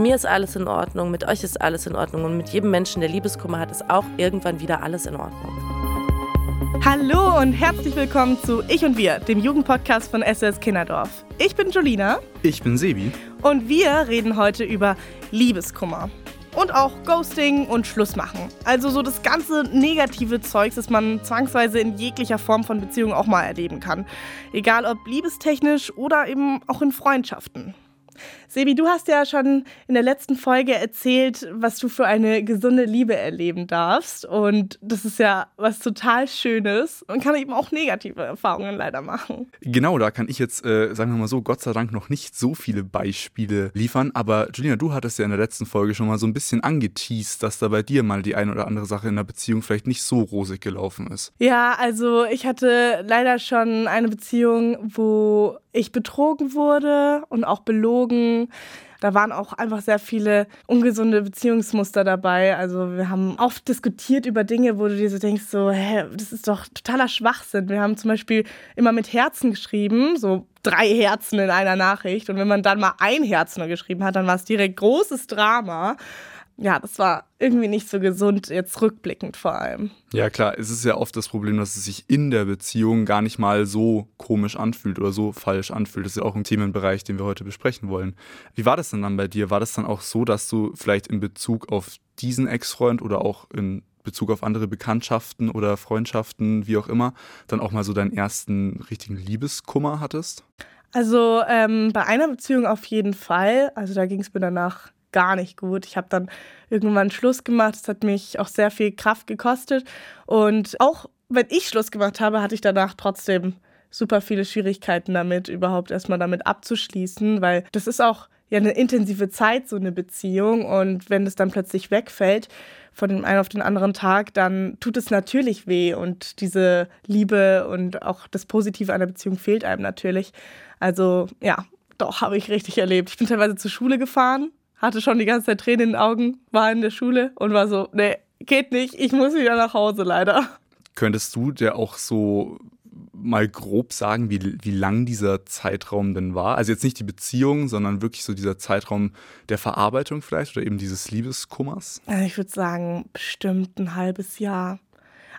mir ist alles in Ordnung, mit euch ist alles in Ordnung und mit jedem Menschen, der Liebeskummer hat, ist auch irgendwann wieder alles in Ordnung. Hallo und herzlich willkommen zu Ich und Wir, dem Jugendpodcast von SOS Kinderdorf. Ich bin Jolina. Ich bin Sebi. Und wir reden heute über Liebeskummer. Und auch Ghosting und Schlussmachen. Also so das ganze negative Zeugs, das man zwangsweise in jeglicher Form von Beziehung auch mal erleben kann. Egal ob liebestechnisch oder eben auch in Freundschaften. Sebi, du hast ja schon in der letzten Folge erzählt, was du für eine gesunde Liebe erleben darfst. Und das ist ja was total Schönes und kann eben auch negative Erfahrungen leider machen. Genau, da kann ich jetzt, äh, sagen wir mal so, Gott sei Dank noch nicht so viele Beispiele liefern. Aber Julina, du hattest ja in der letzten Folge schon mal so ein bisschen angeteased, dass da bei dir mal die eine oder andere Sache in der Beziehung vielleicht nicht so rosig gelaufen ist. Ja, also ich hatte leider schon eine Beziehung, wo ich betrogen wurde und auch belogen. Da waren auch einfach sehr viele ungesunde Beziehungsmuster dabei. Also wir haben oft diskutiert über Dinge, wo du dir so denkst, so, hä, das ist doch totaler Schwachsinn. Wir haben zum Beispiel immer mit Herzen geschrieben, so drei Herzen in einer Nachricht. Und wenn man dann mal ein Herz nur geschrieben hat, dann war es direkt großes Drama ja, das war irgendwie nicht so gesund, jetzt rückblickend vor allem. Ja, klar, es ist ja oft das Problem, dass es sich in der Beziehung gar nicht mal so komisch anfühlt oder so falsch anfühlt. Das ist ja auch ein Themenbereich, den wir heute besprechen wollen. Wie war das denn dann bei dir? War das dann auch so, dass du vielleicht in Bezug auf diesen Ex-Freund oder auch in Bezug auf andere Bekanntschaften oder Freundschaften, wie auch immer, dann auch mal so deinen ersten richtigen Liebeskummer hattest? Also ähm, bei einer Beziehung auf jeden Fall. Also da ging es mir danach gar nicht gut. Ich habe dann irgendwann Schluss gemacht. Es hat mich auch sehr viel Kraft gekostet. Und auch wenn ich Schluss gemacht habe, hatte ich danach trotzdem super viele Schwierigkeiten damit, überhaupt erstmal damit abzuschließen, weil das ist auch ja eine intensive Zeit, so eine Beziehung. Und wenn es dann plötzlich wegfällt, von dem einen auf den anderen Tag, dann tut es natürlich weh. Und diese Liebe und auch das Positive einer Beziehung fehlt einem natürlich. Also ja, doch, habe ich richtig erlebt. Ich bin teilweise zur Schule gefahren hatte schon die ganze Zeit Tränen in den Augen, war in der Schule und war so, nee, geht nicht, ich muss wieder nach Hause leider. Könntest du dir auch so mal grob sagen, wie, wie lang dieser Zeitraum denn war? Also jetzt nicht die Beziehung, sondern wirklich so dieser Zeitraum der Verarbeitung vielleicht oder eben dieses Liebeskummers? Ich würde sagen, bestimmt ein halbes Jahr.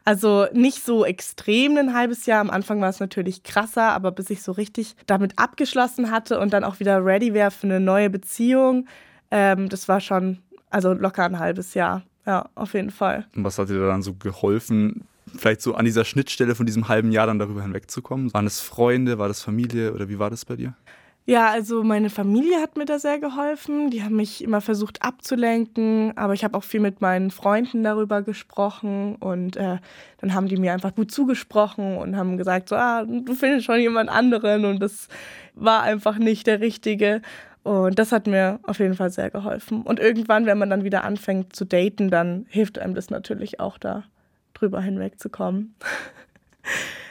Also nicht so extrem ein halbes Jahr. Am Anfang war es natürlich krasser, aber bis ich so richtig damit abgeschlossen hatte und dann auch wieder ready wäre für eine neue Beziehung, ähm, das war schon, also locker ein halbes Jahr. Ja, auf jeden Fall. Und was hat dir dann so geholfen, vielleicht so an dieser Schnittstelle von diesem halben Jahr dann darüber hinwegzukommen? Waren es Freunde, war das Familie oder wie war das bei dir? Ja, also meine Familie hat mir da sehr geholfen. Die haben mich immer versucht abzulenken, aber ich habe auch viel mit meinen Freunden darüber gesprochen und äh, dann haben die mir einfach gut zugesprochen und haben gesagt, so, ah, du findest schon jemand anderen und das war einfach nicht der richtige. Und das hat mir auf jeden Fall sehr geholfen. Und irgendwann, wenn man dann wieder anfängt zu daten, dann hilft einem das natürlich auch da drüber hinwegzukommen.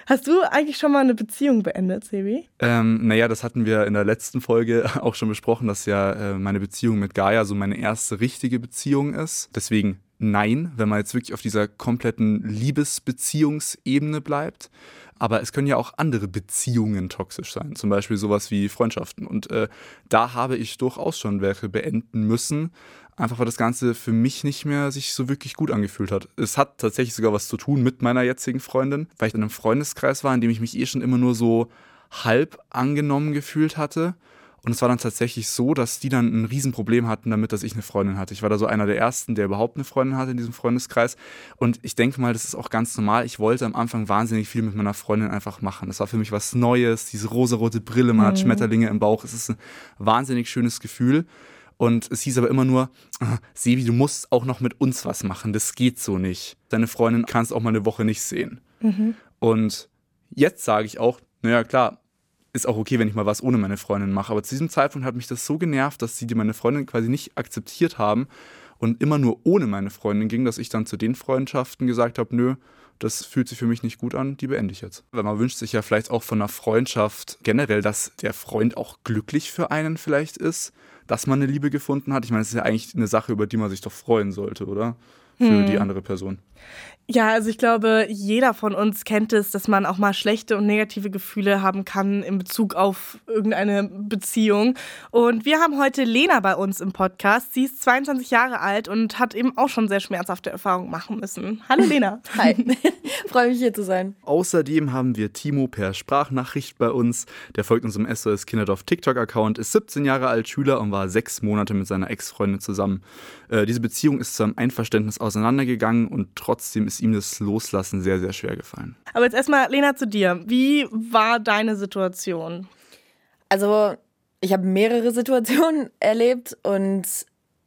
Hast du eigentlich schon mal eine Beziehung beendet, Sebi? Ähm, naja, das hatten wir in der letzten Folge auch schon besprochen, dass ja äh, meine Beziehung mit Gaia so meine erste richtige Beziehung ist. Deswegen nein, wenn man jetzt wirklich auf dieser kompletten Liebesbeziehungsebene bleibt. Aber es können ja auch andere Beziehungen toxisch sein, zum Beispiel sowas wie Freundschaften. Und äh, da habe ich durchaus schon welche beenden müssen, einfach weil das Ganze für mich nicht mehr sich so wirklich gut angefühlt hat. Es hat tatsächlich sogar was zu tun mit meiner jetzigen Freundin, weil ich in einem Freundeskreis war, in dem ich mich eh schon immer nur so halb angenommen gefühlt hatte. Und es war dann tatsächlich so, dass die dann ein Riesenproblem hatten damit, dass ich eine Freundin hatte. Ich war da so einer der ersten, der überhaupt eine Freundin hatte in diesem Freundeskreis. Und ich denke mal, das ist auch ganz normal. Ich wollte am Anfang wahnsinnig viel mit meiner Freundin einfach machen. Das war für mich was Neues, diese rosarote Brille, man mhm. hat Schmetterlinge im Bauch. Es ist ein wahnsinnig schönes Gefühl. Und es hieß aber immer nur, Sevi, du musst auch noch mit uns was machen. Das geht so nicht. Deine Freundin kannst auch mal eine Woche nicht sehen. Mhm. Und jetzt sage ich auch, naja, klar, ist auch okay, wenn ich mal was ohne meine Freundin mache. Aber zu diesem Zeitpunkt hat mich das so genervt, dass sie die meine Freundin quasi nicht akzeptiert haben und immer nur ohne meine Freundin ging, dass ich dann zu den Freundschaften gesagt habe, nö, das fühlt sich für mich nicht gut an, die beende ich jetzt. Weil man wünscht sich ja vielleicht auch von einer Freundschaft generell, dass der Freund auch glücklich für einen vielleicht ist, dass man eine Liebe gefunden hat. Ich meine, es ist ja eigentlich eine Sache, über die man sich doch freuen sollte, oder? Für hm. die andere Person. Ja, also ich glaube, jeder von uns kennt es, dass man auch mal schlechte und negative Gefühle haben kann in Bezug auf irgendeine Beziehung. Und wir haben heute Lena bei uns im Podcast. Sie ist 22 Jahre alt und hat eben auch schon sehr schmerzhafte Erfahrungen machen müssen. Hallo Lena. Hi, freue mich hier zu sein. Außerdem haben wir Timo per Sprachnachricht bei uns. Der folgt unserem SOS Kinderdorf TikTok-Account, ist 17 Jahre alt, Schüler und war sechs Monate mit seiner Ex-Freundin zusammen. Äh, diese Beziehung ist zu einem Einverständnis auseinandergegangen und trotzdem ist ihm das Loslassen sehr, sehr schwer gefallen. Aber jetzt erstmal, Lena, zu dir. Wie war deine Situation? Also, ich habe mehrere Situationen erlebt und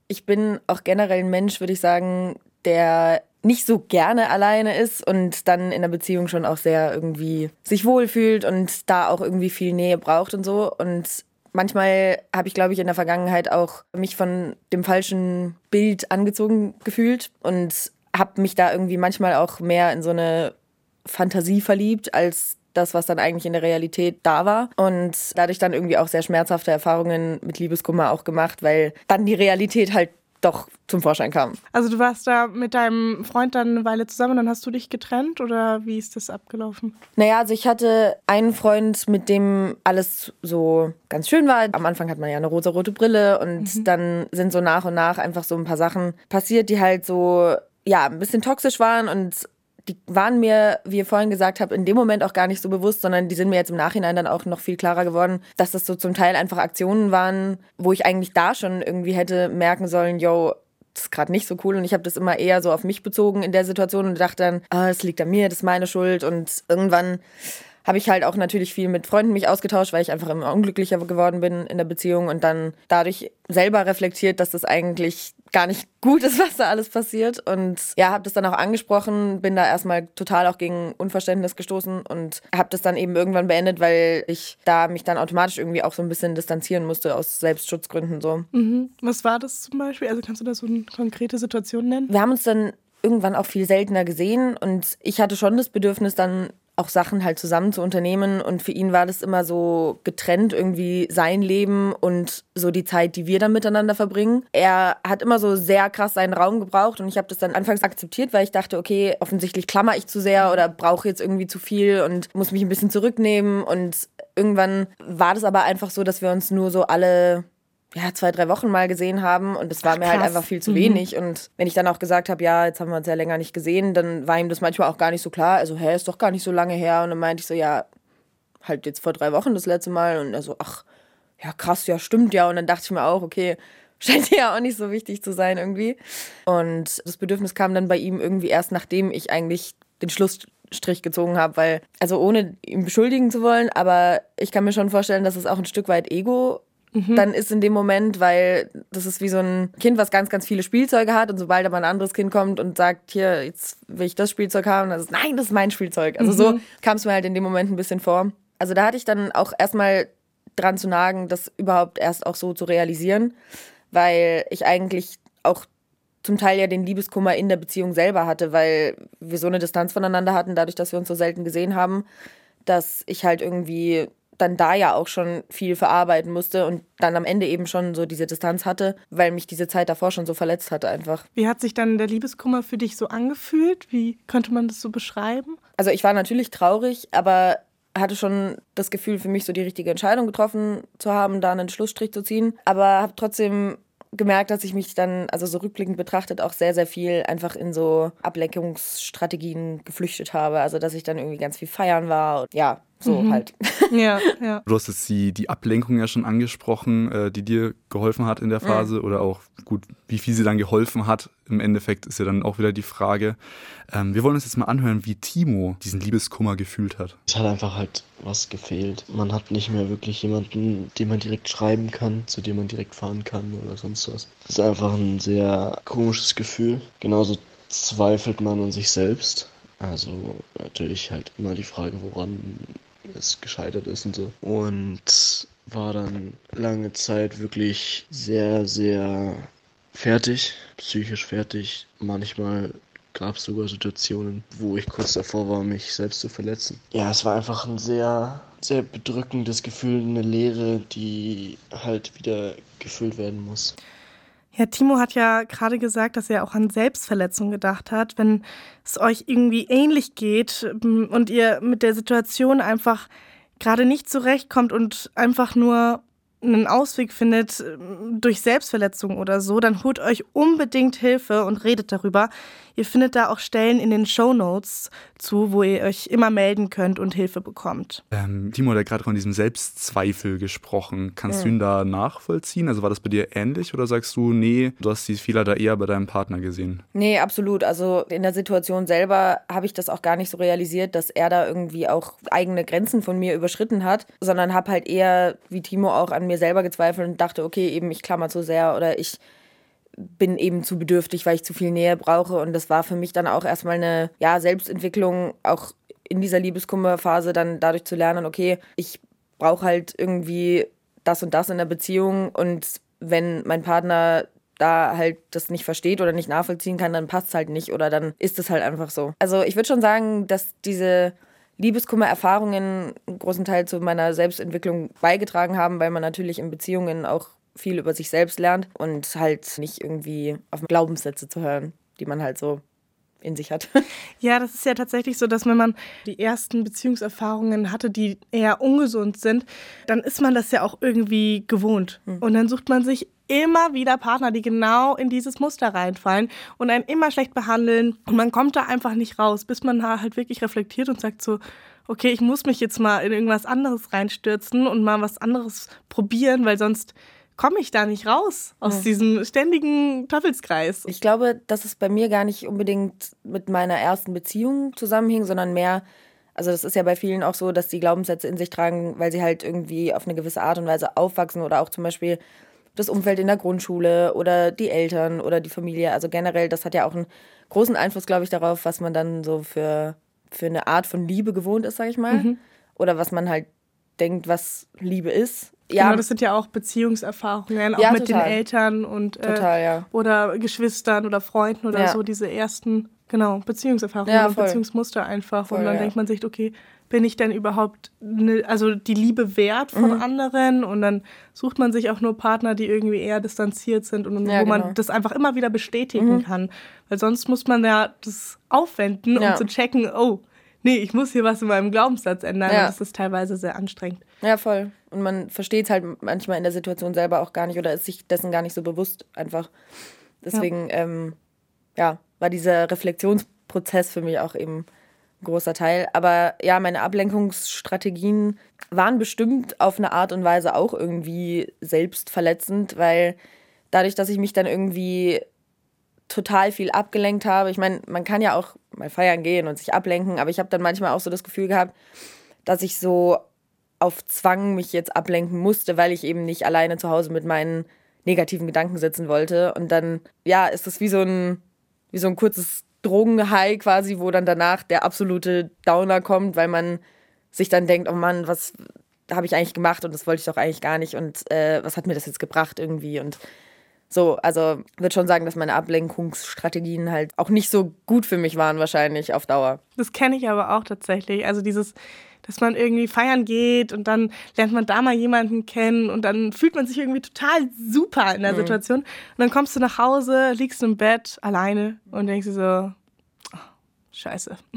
ich bin auch generell ein Mensch, würde ich sagen, der nicht so gerne alleine ist und dann in der Beziehung schon auch sehr irgendwie sich wohlfühlt und da auch irgendwie viel Nähe braucht und so. Und manchmal habe ich, glaube ich, in der Vergangenheit auch mich von dem falschen Bild angezogen gefühlt und habe mich da irgendwie manchmal auch mehr in so eine Fantasie verliebt, als das, was dann eigentlich in der Realität da war. Und dadurch dann irgendwie auch sehr schmerzhafte Erfahrungen mit Liebeskummer auch gemacht, weil dann die Realität halt doch zum Vorschein kam. Also du warst da mit deinem Freund dann eine Weile zusammen dann hast du dich getrennt oder wie ist das abgelaufen? Naja, also ich hatte einen Freund, mit dem alles so ganz schön war. Am Anfang hat man ja eine rosa-rote Brille und mhm. dann sind so nach und nach einfach so ein paar Sachen passiert, die halt so ja, ein bisschen toxisch waren und die waren mir, wie ihr vorhin gesagt habt, in dem Moment auch gar nicht so bewusst, sondern die sind mir jetzt im Nachhinein dann auch noch viel klarer geworden, dass das so zum Teil einfach Aktionen waren, wo ich eigentlich da schon irgendwie hätte merken sollen, yo, das ist gerade nicht so cool. Und ich habe das immer eher so auf mich bezogen in der Situation und dachte dann, ah, es liegt an mir, das ist meine Schuld. Und irgendwann habe ich halt auch natürlich viel mit Freunden mich ausgetauscht, weil ich einfach immer unglücklicher geworden bin in der Beziehung und dann dadurch selber reflektiert, dass das eigentlich gar nicht gut ist, was da alles passiert. Und ja, habe das dann auch angesprochen, bin da erstmal total auch gegen Unverständnis gestoßen und habe das dann eben irgendwann beendet, weil ich da mich dann automatisch irgendwie auch so ein bisschen distanzieren musste aus Selbstschutzgründen so. Mhm. Was war das zum Beispiel? Also kannst du da so eine konkrete Situation nennen? Wir haben uns dann irgendwann auch viel seltener gesehen und ich hatte schon das Bedürfnis dann auch Sachen halt zusammen zu unternehmen. Und für ihn war das immer so getrennt, irgendwie sein Leben und so die Zeit, die wir dann miteinander verbringen. Er hat immer so sehr krass seinen Raum gebraucht und ich habe das dann anfangs akzeptiert, weil ich dachte, okay, offensichtlich klammer ich zu sehr oder brauche jetzt irgendwie zu viel und muss mich ein bisschen zurücknehmen. Und irgendwann war das aber einfach so, dass wir uns nur so alle ja, zwei, drei Wochen mal gesehen haben und das war Ach, mir halt einfach viel zu mhm. wenig. Und wenn ich dann auch gesagt habe, ja, jetzt haben wir uns ja länger nicht gesehen, dann war ihm das manchmal auch gar nicht so klar. Also, hä, ist doch gar nicht so lange her. Und dann meinte ich so, ja, halt jetzt vor drei Wochen das letzte Mal. Und er so, ach, ja, krass, ja, stimmt ja. Und dann dachte ich mir auch, okay, scheint ja auch nicht so wichtig zu sein irgendwie. Und das Bedürfnis kam dann bei ihm irgendwie erst, nachdem ich eigentlich den Schlussstrich gezogen habe, weil, also ohne ihn beschuldigen zu wollen, aber ich kann mir schon vorstellen, dass es auch ein Stück weit Ego mhm. dann ist in dem Moment, weil das ist wie so ein Kind, was ganz, ganz viele Spielzeuge hat und sobald aber ein anderes Kind kommt und sagt, hier, jetzt will ich das Spielzeug haben, dann ist nein, das ist mein Spielzeug. Also mhm. so kam es mir halt in dem Moment ein bisschen vor. Also da hatte ich dann auch erstmal dran zu nagen, das überhaupt erst auch so zu realisieren, weil ich eigentlich auch zum Teil ja den Liebeskummer in der Beziehung selber hatte, weil wir so eine Distanz voneinander hatten, dadurch, dass wir uns so selten gesehen haben, dass ich halt irgendwie dann da ja auch schon viel verarbeiten musste und dann am Ende eben schon so diese Distanz hatte, weil mich diese Zeit davor schon so verletzt hatte einfach. Wie hat sich dann der Liebeskummer für dich so angefühlt? Wie könnte man das so beschreiben? Also ich war natürlich traurig, aber hatte schon das Gefühl, für mich so die richtige Entscheidung getroffen zu haben, da einen Schlussstrich zu ziehen, aber habe trotzdem gemerkt, dass ich mich dann, also so rückblickend betrachtet, auch sehr, sehr viel einfach in so Ablenkungsstrategien geflüchtet habe. Also, dass ich dann irgendwie ganz viel feiern war. Ja, so mhm. halt. Ja, ja. Du hast jetzt die, die Ablenkung ja schon angesprochen, äh, die dir geholfen hat in der Phase mhm. oder auch gut, wie viel sie dann geholfen hat. Im Endeffekt ist ja dann auch wieder die Frage. Ähm, wir wollen uns jetzt mal anhören, wie Timo diesen Liebeskummer gefühlt hat. Es hat einfach halt was gefehlt. Man hat nicht mehr wirklich jemanden, den man direkt schreiben kann, zu dem man direkt fahren kann oder sonst was. Es ist einfach ein sehr komisches Gefühl. Genauso zweifelt man an sich selbst. Also natürlich halt immer die Frage, woran es gescheitert ist und so. Und war dann lange Zeit wirklich sehr, sehr fertig, psychisch fertig. Manchmal gab es sogar Situationen, wo ich kurz davor war, mich selbst zu verletzen. Ja, es war einfach ein sehr, sehr bedrückendes Gefühl, eine Leere, die halt wieder gefüllt werden muss. Ja, Timo hat ja gerade gesagt, dass er auch an Selbstverletzung gedacht hat. Wenn es euch irgendwie ähnlich geht ähm, und ihr mit der Situation einfach gerade nicht zurechtkommt und einfach nur einen Ausweg findet ähm, durch Selbstverletzung oder so, dann holt euch unbedingt Hilfe und redet darüber. Ihr findet da auch Stellen in den Show Notes zu, wo ihr euch immer melden könnt und Hilfe bekommt. Ähm, Timo hat ja gerade von diesem Selbstzweifel gesprochen. Kannst ja. du ihn da nachvollziehen? Also war das bei dir ähnlich oder sagst du, nee, du hast die Fehler da eher bei deinem Partner gesehen? Nee, absolut. Also in der Situation selber habe ich das auch gar nicht so realisiert, dass er da irgendwie auch eigene Grenzen von mir überschritten hat, sondern habe halt eher, wie Timo auch, an mir selber gezweifelt und dachte, okay, eben ich klammer zu sehr oder ich bin eben zu bedürftig, weil ich zu viel Nähe brauche. Und das war für mich dann auch erstmal eine ja, Selbstentwicklung, auch in dieser Liebeskummerphase dann dadurch zu lernen, okay, ich brauche halt irgendwie das und das in der Beziehung und wenn mein Partner da halt das nicht versteht oder nicht nachvollziehen kann, dann passt es halt nicht oder dann ist es halt einfach so. Also ich würde schon sagen, dass diese Liebeskummer-Erfahrungen einen großen Teil zu meiner Selbstentwicklung beigetragen haben, weil man natürlich in Beziehungen auch viel über sich selbst lernt und halt nicht irgendwie auf Glaubenssätze zu hören, die man halt so in sich hat. Ja, das ist ja tatsächlich so, dass wenn man die ersten Beziehungserfahrungen hatte, die eher ungesund sind, dann ist man das ja auch irgendwie gewohnt. Mhm. Und dann sucht man sich immer wieder Partner, die genau in dieses Muster reinfallen und einen immer schlecht behandeln. Und man kommt da einfach nicht raus, bis man halt wirklich reflektiert und sagt so, okay, ich muss mich jetzt mal in irgendwas anderes reinstürzen und mal was anderes probieren, weil sonst komme ich da nicht raus aus mhm. diesem ständigen Teufelskreis. Ich glaube, dass es bei mir gar nicht unbedingt mit meiner ersten Beziehung zusammenhing, sondern mehr, also das ist ja bei vielen auch so, dass die Glaubenssätze in sich tragen, weil sie halt irgendwie auf eine gewisse Art und Weise aufwachsen oder auch zum Beispiel das Umfeld in der Grundschule oder die Eltern oder die Familie. Also generell, das hat ja auch einen großen Einfluss, glaube ich, darauf, was man dann so für, für eine Art von Liebe gewohnt ist, sage ich mal. Mhm. Oder was man halt denkt, was Liebe ist. Ja. Genau, das sind ja auch Beziehungserfahrungen, auch ja, mit total. den Eltern und äh, total, ja. oder Geschwistern oder Freunden oder ja. so, diese ersten, genau, Beziehungserfahrungen ja, und Beziehungsmuster einfach. Voll, und dann denkt man sich, okay, bin ich denn überhaupt ne, also die Liebe wert von mhm. anderen? Und dann sucht man sich auch nur Partner, die irgendwie eher distanziert sind und wo genau. man das einfach immer wieder bestätigen mhm. kann. Weil sonst muss man ja das aufwenden, um zu checken, oh, nee, ich muss hier was in meinem Glaubenssatz ändern. Ja. Das ist teilweise sehr anstrengend. Ja, voll. Und man versteht es halt manchmal in der Situation selber auch gar nicht oder ist sich dessen gar nicht so bewusst einfach. Deswegen, ja, ähm, ja war dieser Reflexionsprozess für mich auch eben ein großer Teil. Aber ja, meine Ablenkungsstrategien waren bestimmt auf eine Art und Weise auch irgendwie selbstverletzend, weil dadurch, dass ich mich dann irgendwie total viel abgelenkt habe. Ich meine, man kann ja auch mal feiern gehen und sich ablenken, aber ich habe dann manchmal auch so das Gefühl gehabt, dass ich so auf Zwang mich jetzt ablenken musste, weil ich eben nicht alleine zu Hause mit meinen negativen Gedanken sitzen wollte. Und dann, ja, ist das wie so ein, wie so ein kurzes Drogenhigh quasi, wo dann danach der absolute Downer kommt, weil man sich dann denkt, oh Mann, was habe ich eigentlich gemacht und das wollte ich doch eigentlich gar nicht und äh, was hat mir das jetzt gebracht irgendwie und so, also würde schon sagen, dass meine Ablenkungsstrategien halt auch nicht so gut für mich waren wahrscheinlich auf Dauer. Das kenne ich aber auch tatsächlich. Also dieses, dass man irgendwie feiern geht und dann lernt man da mal jemanden kennen und dann fühlt man sich irgendwie total super in der mhm. Situation. Und dann kommst du nach Hause, liegst im Bett alleine und denkst dir so, oh, scheiße,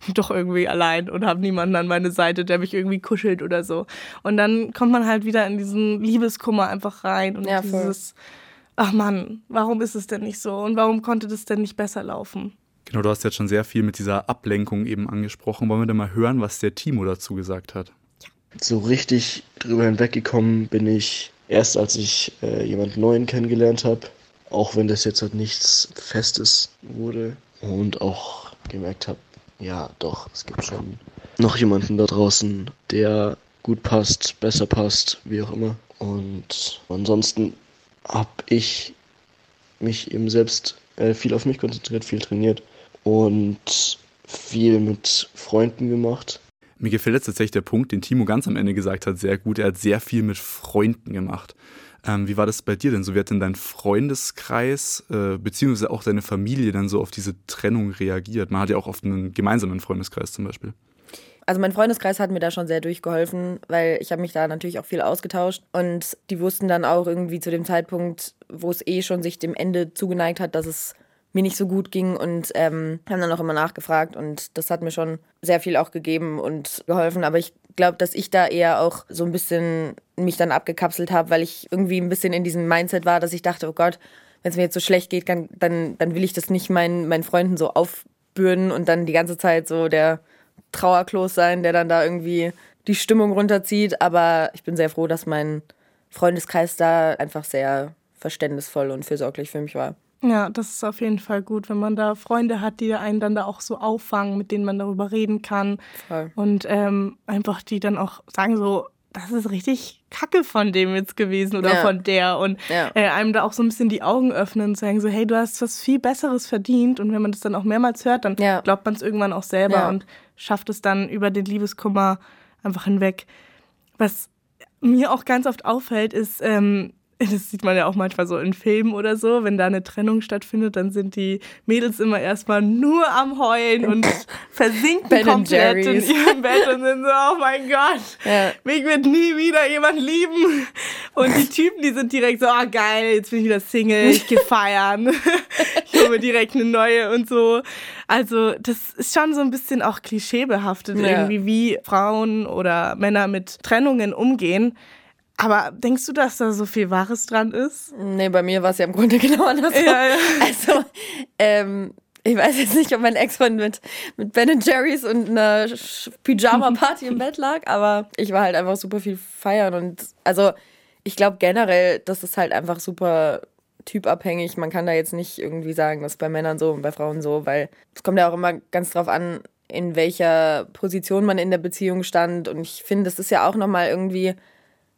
ich bin doch irgendwie allein und habe niemanden an meine Seite, der mich irgendwie kuschelt oder so. Und dann kommt man halt wieder in diesen Liebeskummer einfach rein und ja, dieses ach Mann, warum ist es denn nicht so und warum konnte das denn nicht besser laufen? Genau, du hast jetzt schon sehr viel mit dieser Ablenkung eben angesprochen. Wollen wir denn mal hören, was der Timo dazu gesagt hat? So richtig drüber hinweggekommen bin ich erst, als ich äh, jemanden Neuen kennengelernt habe. Auch wenn das jetzt halt nichts Festes wurde. Und auch gemerkt habe, ja, doch, es gibt schon noch jemanden da draußen, der gut passt, besser passt, wie auch immer. Und ansonsten habe ich mich eben selbst äh, viel auf mich konzentriert, viel trainiert und viel mit Freunden gemacht. Mir gefällt jetzt tatsächlich der Punkt, den Timo ganz am Ende gesagt hat, sehr gut. Er hat sehr viel mit Freunden gemacht. Ähm, wie war das bei dir denn so? Wie hat denn dein Freundeskreis, äh, beziehungsweise auch deine Familie dann so auf diese Trennung reagiert? Man hat ja auch oft einen gemeinsamen Freundeskreis zum Beispiel. Also mein Freundeskreis hat mir da schon sehr durchgeholfen, weil ich habe mich da natürlich auch viel ausgetauscht. Und die wussten dann auch irgendwie zu dem Zeitpunkt, wo es eh schon sich dem Ende zugeneigt hat, dass es mir nicht so gut ging. Und ähm, haben dann auch immer nachgefragt. Und das hat mir schon sehr viel auch gegeben und geholfen. Aber ich glaube, dass ich da eher auch so ein bisschen mich dann abgekapselt habe, weil ich irgendwie ein bisschen in diesem Mindset war, dass ich dachte, oh Gott, wenn es mir jetzt so schlecht geht, dann, dann, will ich das nicht meinen, meinen Freunden so aufbürden und dann die ganze Zeit so der Trauerklos sein, der dann da irgendwie die Stimmung runterzieht. Aber ich bin sehr froh, dass mein Freundeskreis da einfach sehr verständnisvoll und fürsorglich für mich war. Ja, das ist auf jeden Fall gut, wenn man da Freunde hat, die einen dann da auch so auffangen, mit denen man darüber reden kann. Voll. Und ähm, einfach die dann auch sagen so, das ist richtig kacke von dem jetzt gewesen oder Ja. von der. Und Ja. äh, einem da auch so ein bisschen die Augen öffnen und sagen so, hey, du hast was viel Besseres verdient. Und wenn man das dann auch mehrmals hört, dann Ja. glaubt man es irgendwann auch selber und schafft es dann über den Liebeskummer einfach hinweg. Was mir auch ganz oft auffällt, ist, ähm, das sieht man ja auch manchmal so in Filmen oder so, wenn da eine Trennung stattfindet, dann sind die Mädels immer erstmal nur am Heulen und versinken Ben komplett in ihrem Bett und sind so, oh mein Gott, Ja. mich wird nie wieder jemand lieben. Und die Typen, die sind direkt so, ah geil, jetzt bin ich wieder Single, ich geh feiern, ich hole mir direkt eine neue und so. Also das ist schon so ein bisschen auch klischeebehaftet Ja. irgendwie, wie Frauen oder Männer mit Trennungen umgehen. Aber denkst du, dass da so viel Wahres dran ist? Nee, bei mir war es ja im Grunde genau andersrum. Ja, ja. Also, ähm, ich weiß jetzt nicht, ob mein Ex-Freund mit, mit Ben Jerry's und einer Pyjama-Party im Bett lag, aber ich war halt einfach super viel feiern und also ich glaube generell, das ist halt einfach super typabhängig. Man kann da jetzt nicht irgendwie sagen, das ist bei Männern so und bei Frauen so, weil es kommt ja auch immer ganz drauf an, in welcher Position man in der Beziehung stand und ich finde, das ist ja auch nochmal irgendwie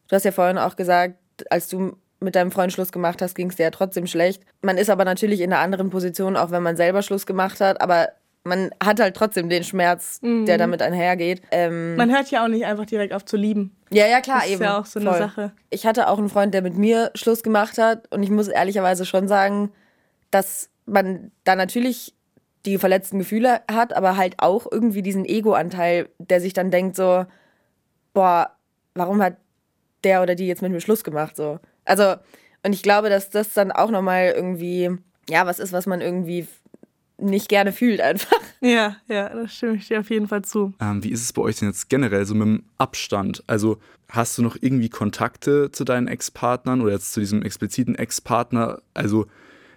Du hast ja vorhin auch gesagt, als du mit deinem Freund Schluss gemacht hast, ging es dir ja trotzdem schlecht. Man ist aber natürlich in einer anderen Position, auch wenn man selber Schluss gemacht hat, aber man hat halt trotzdem den Schmerz, der damit einhergeht. Ähm, Man hört ja auch nicht einfach direkt auf zu lieben. ja, ja, klar, Das ist eben. ja auch so eine Voll. Sache. Ich hatte auch einen Freund, der mit mir Schluss gemacht hat und ich muss ehrlicherweise schon sagen, dass man da natürlich die verletzten Gefühle hat, aber halt auch irgendwie diesen Ego-Anteil, der sich dann denkt so, boah, warum hat der oder die jetzt mit mir Schluss gemacht so? Also und ich glaube, dass das dann auch nochmal irgendwie, ja, was ist, was man irgendwie nicht gerne fühlt einfach. Ja, ja, da stimme ich dir auf jeden Fall zu. Ähm, wie ist es bei euch denn jetzt generell so mit dem Abstand? Also hast du noch irgendwie Kontakte zu deinen Ex-Partnern oder jetzt zu diesem expliziten Ex-Partner? Also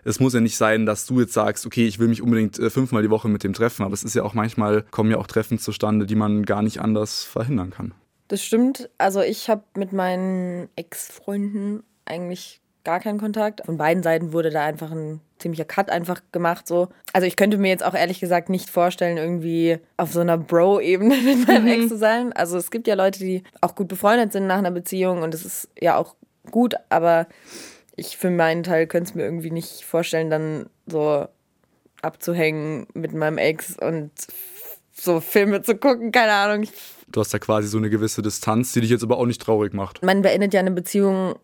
es muss ja nicht sein, dass du jetzt sagst, okay, ich will mich unbedingt äh, fünfmal die Woche mit dem treffen, aber es ist ja auch manchmal, kommen ja auch Treffen zustande, die man gar nicht anders verhindern kann. Das stimmt. Also ich habe mit meinen Ex-Freunden eigentlich gar keinen Kontakt. Von beiden Seiten wurde da einfach ein ziemlicher Cut einfach gemacht so. Also ich könnte mir jetzt auch ehrlich gesagt nicht vorstellen, irgendwie auf so einer Bro-Ebene mit meinem Ex zu sein. Also es gibt ja Leute, die auch gut befreundet sind nach einer Beziehung und das ist ja auch gut, aber ich für meinen Teil könnte es mir irgendwie nicht vorstellen, dann so abzuhängen mit meinem Ex und so Filme zu gucken, keine Ahnung. Du hast da quasi so eine gewisse Distanz, die dich jetzt aber auch nicht traurig macht. man beendet ja eine Beziehung,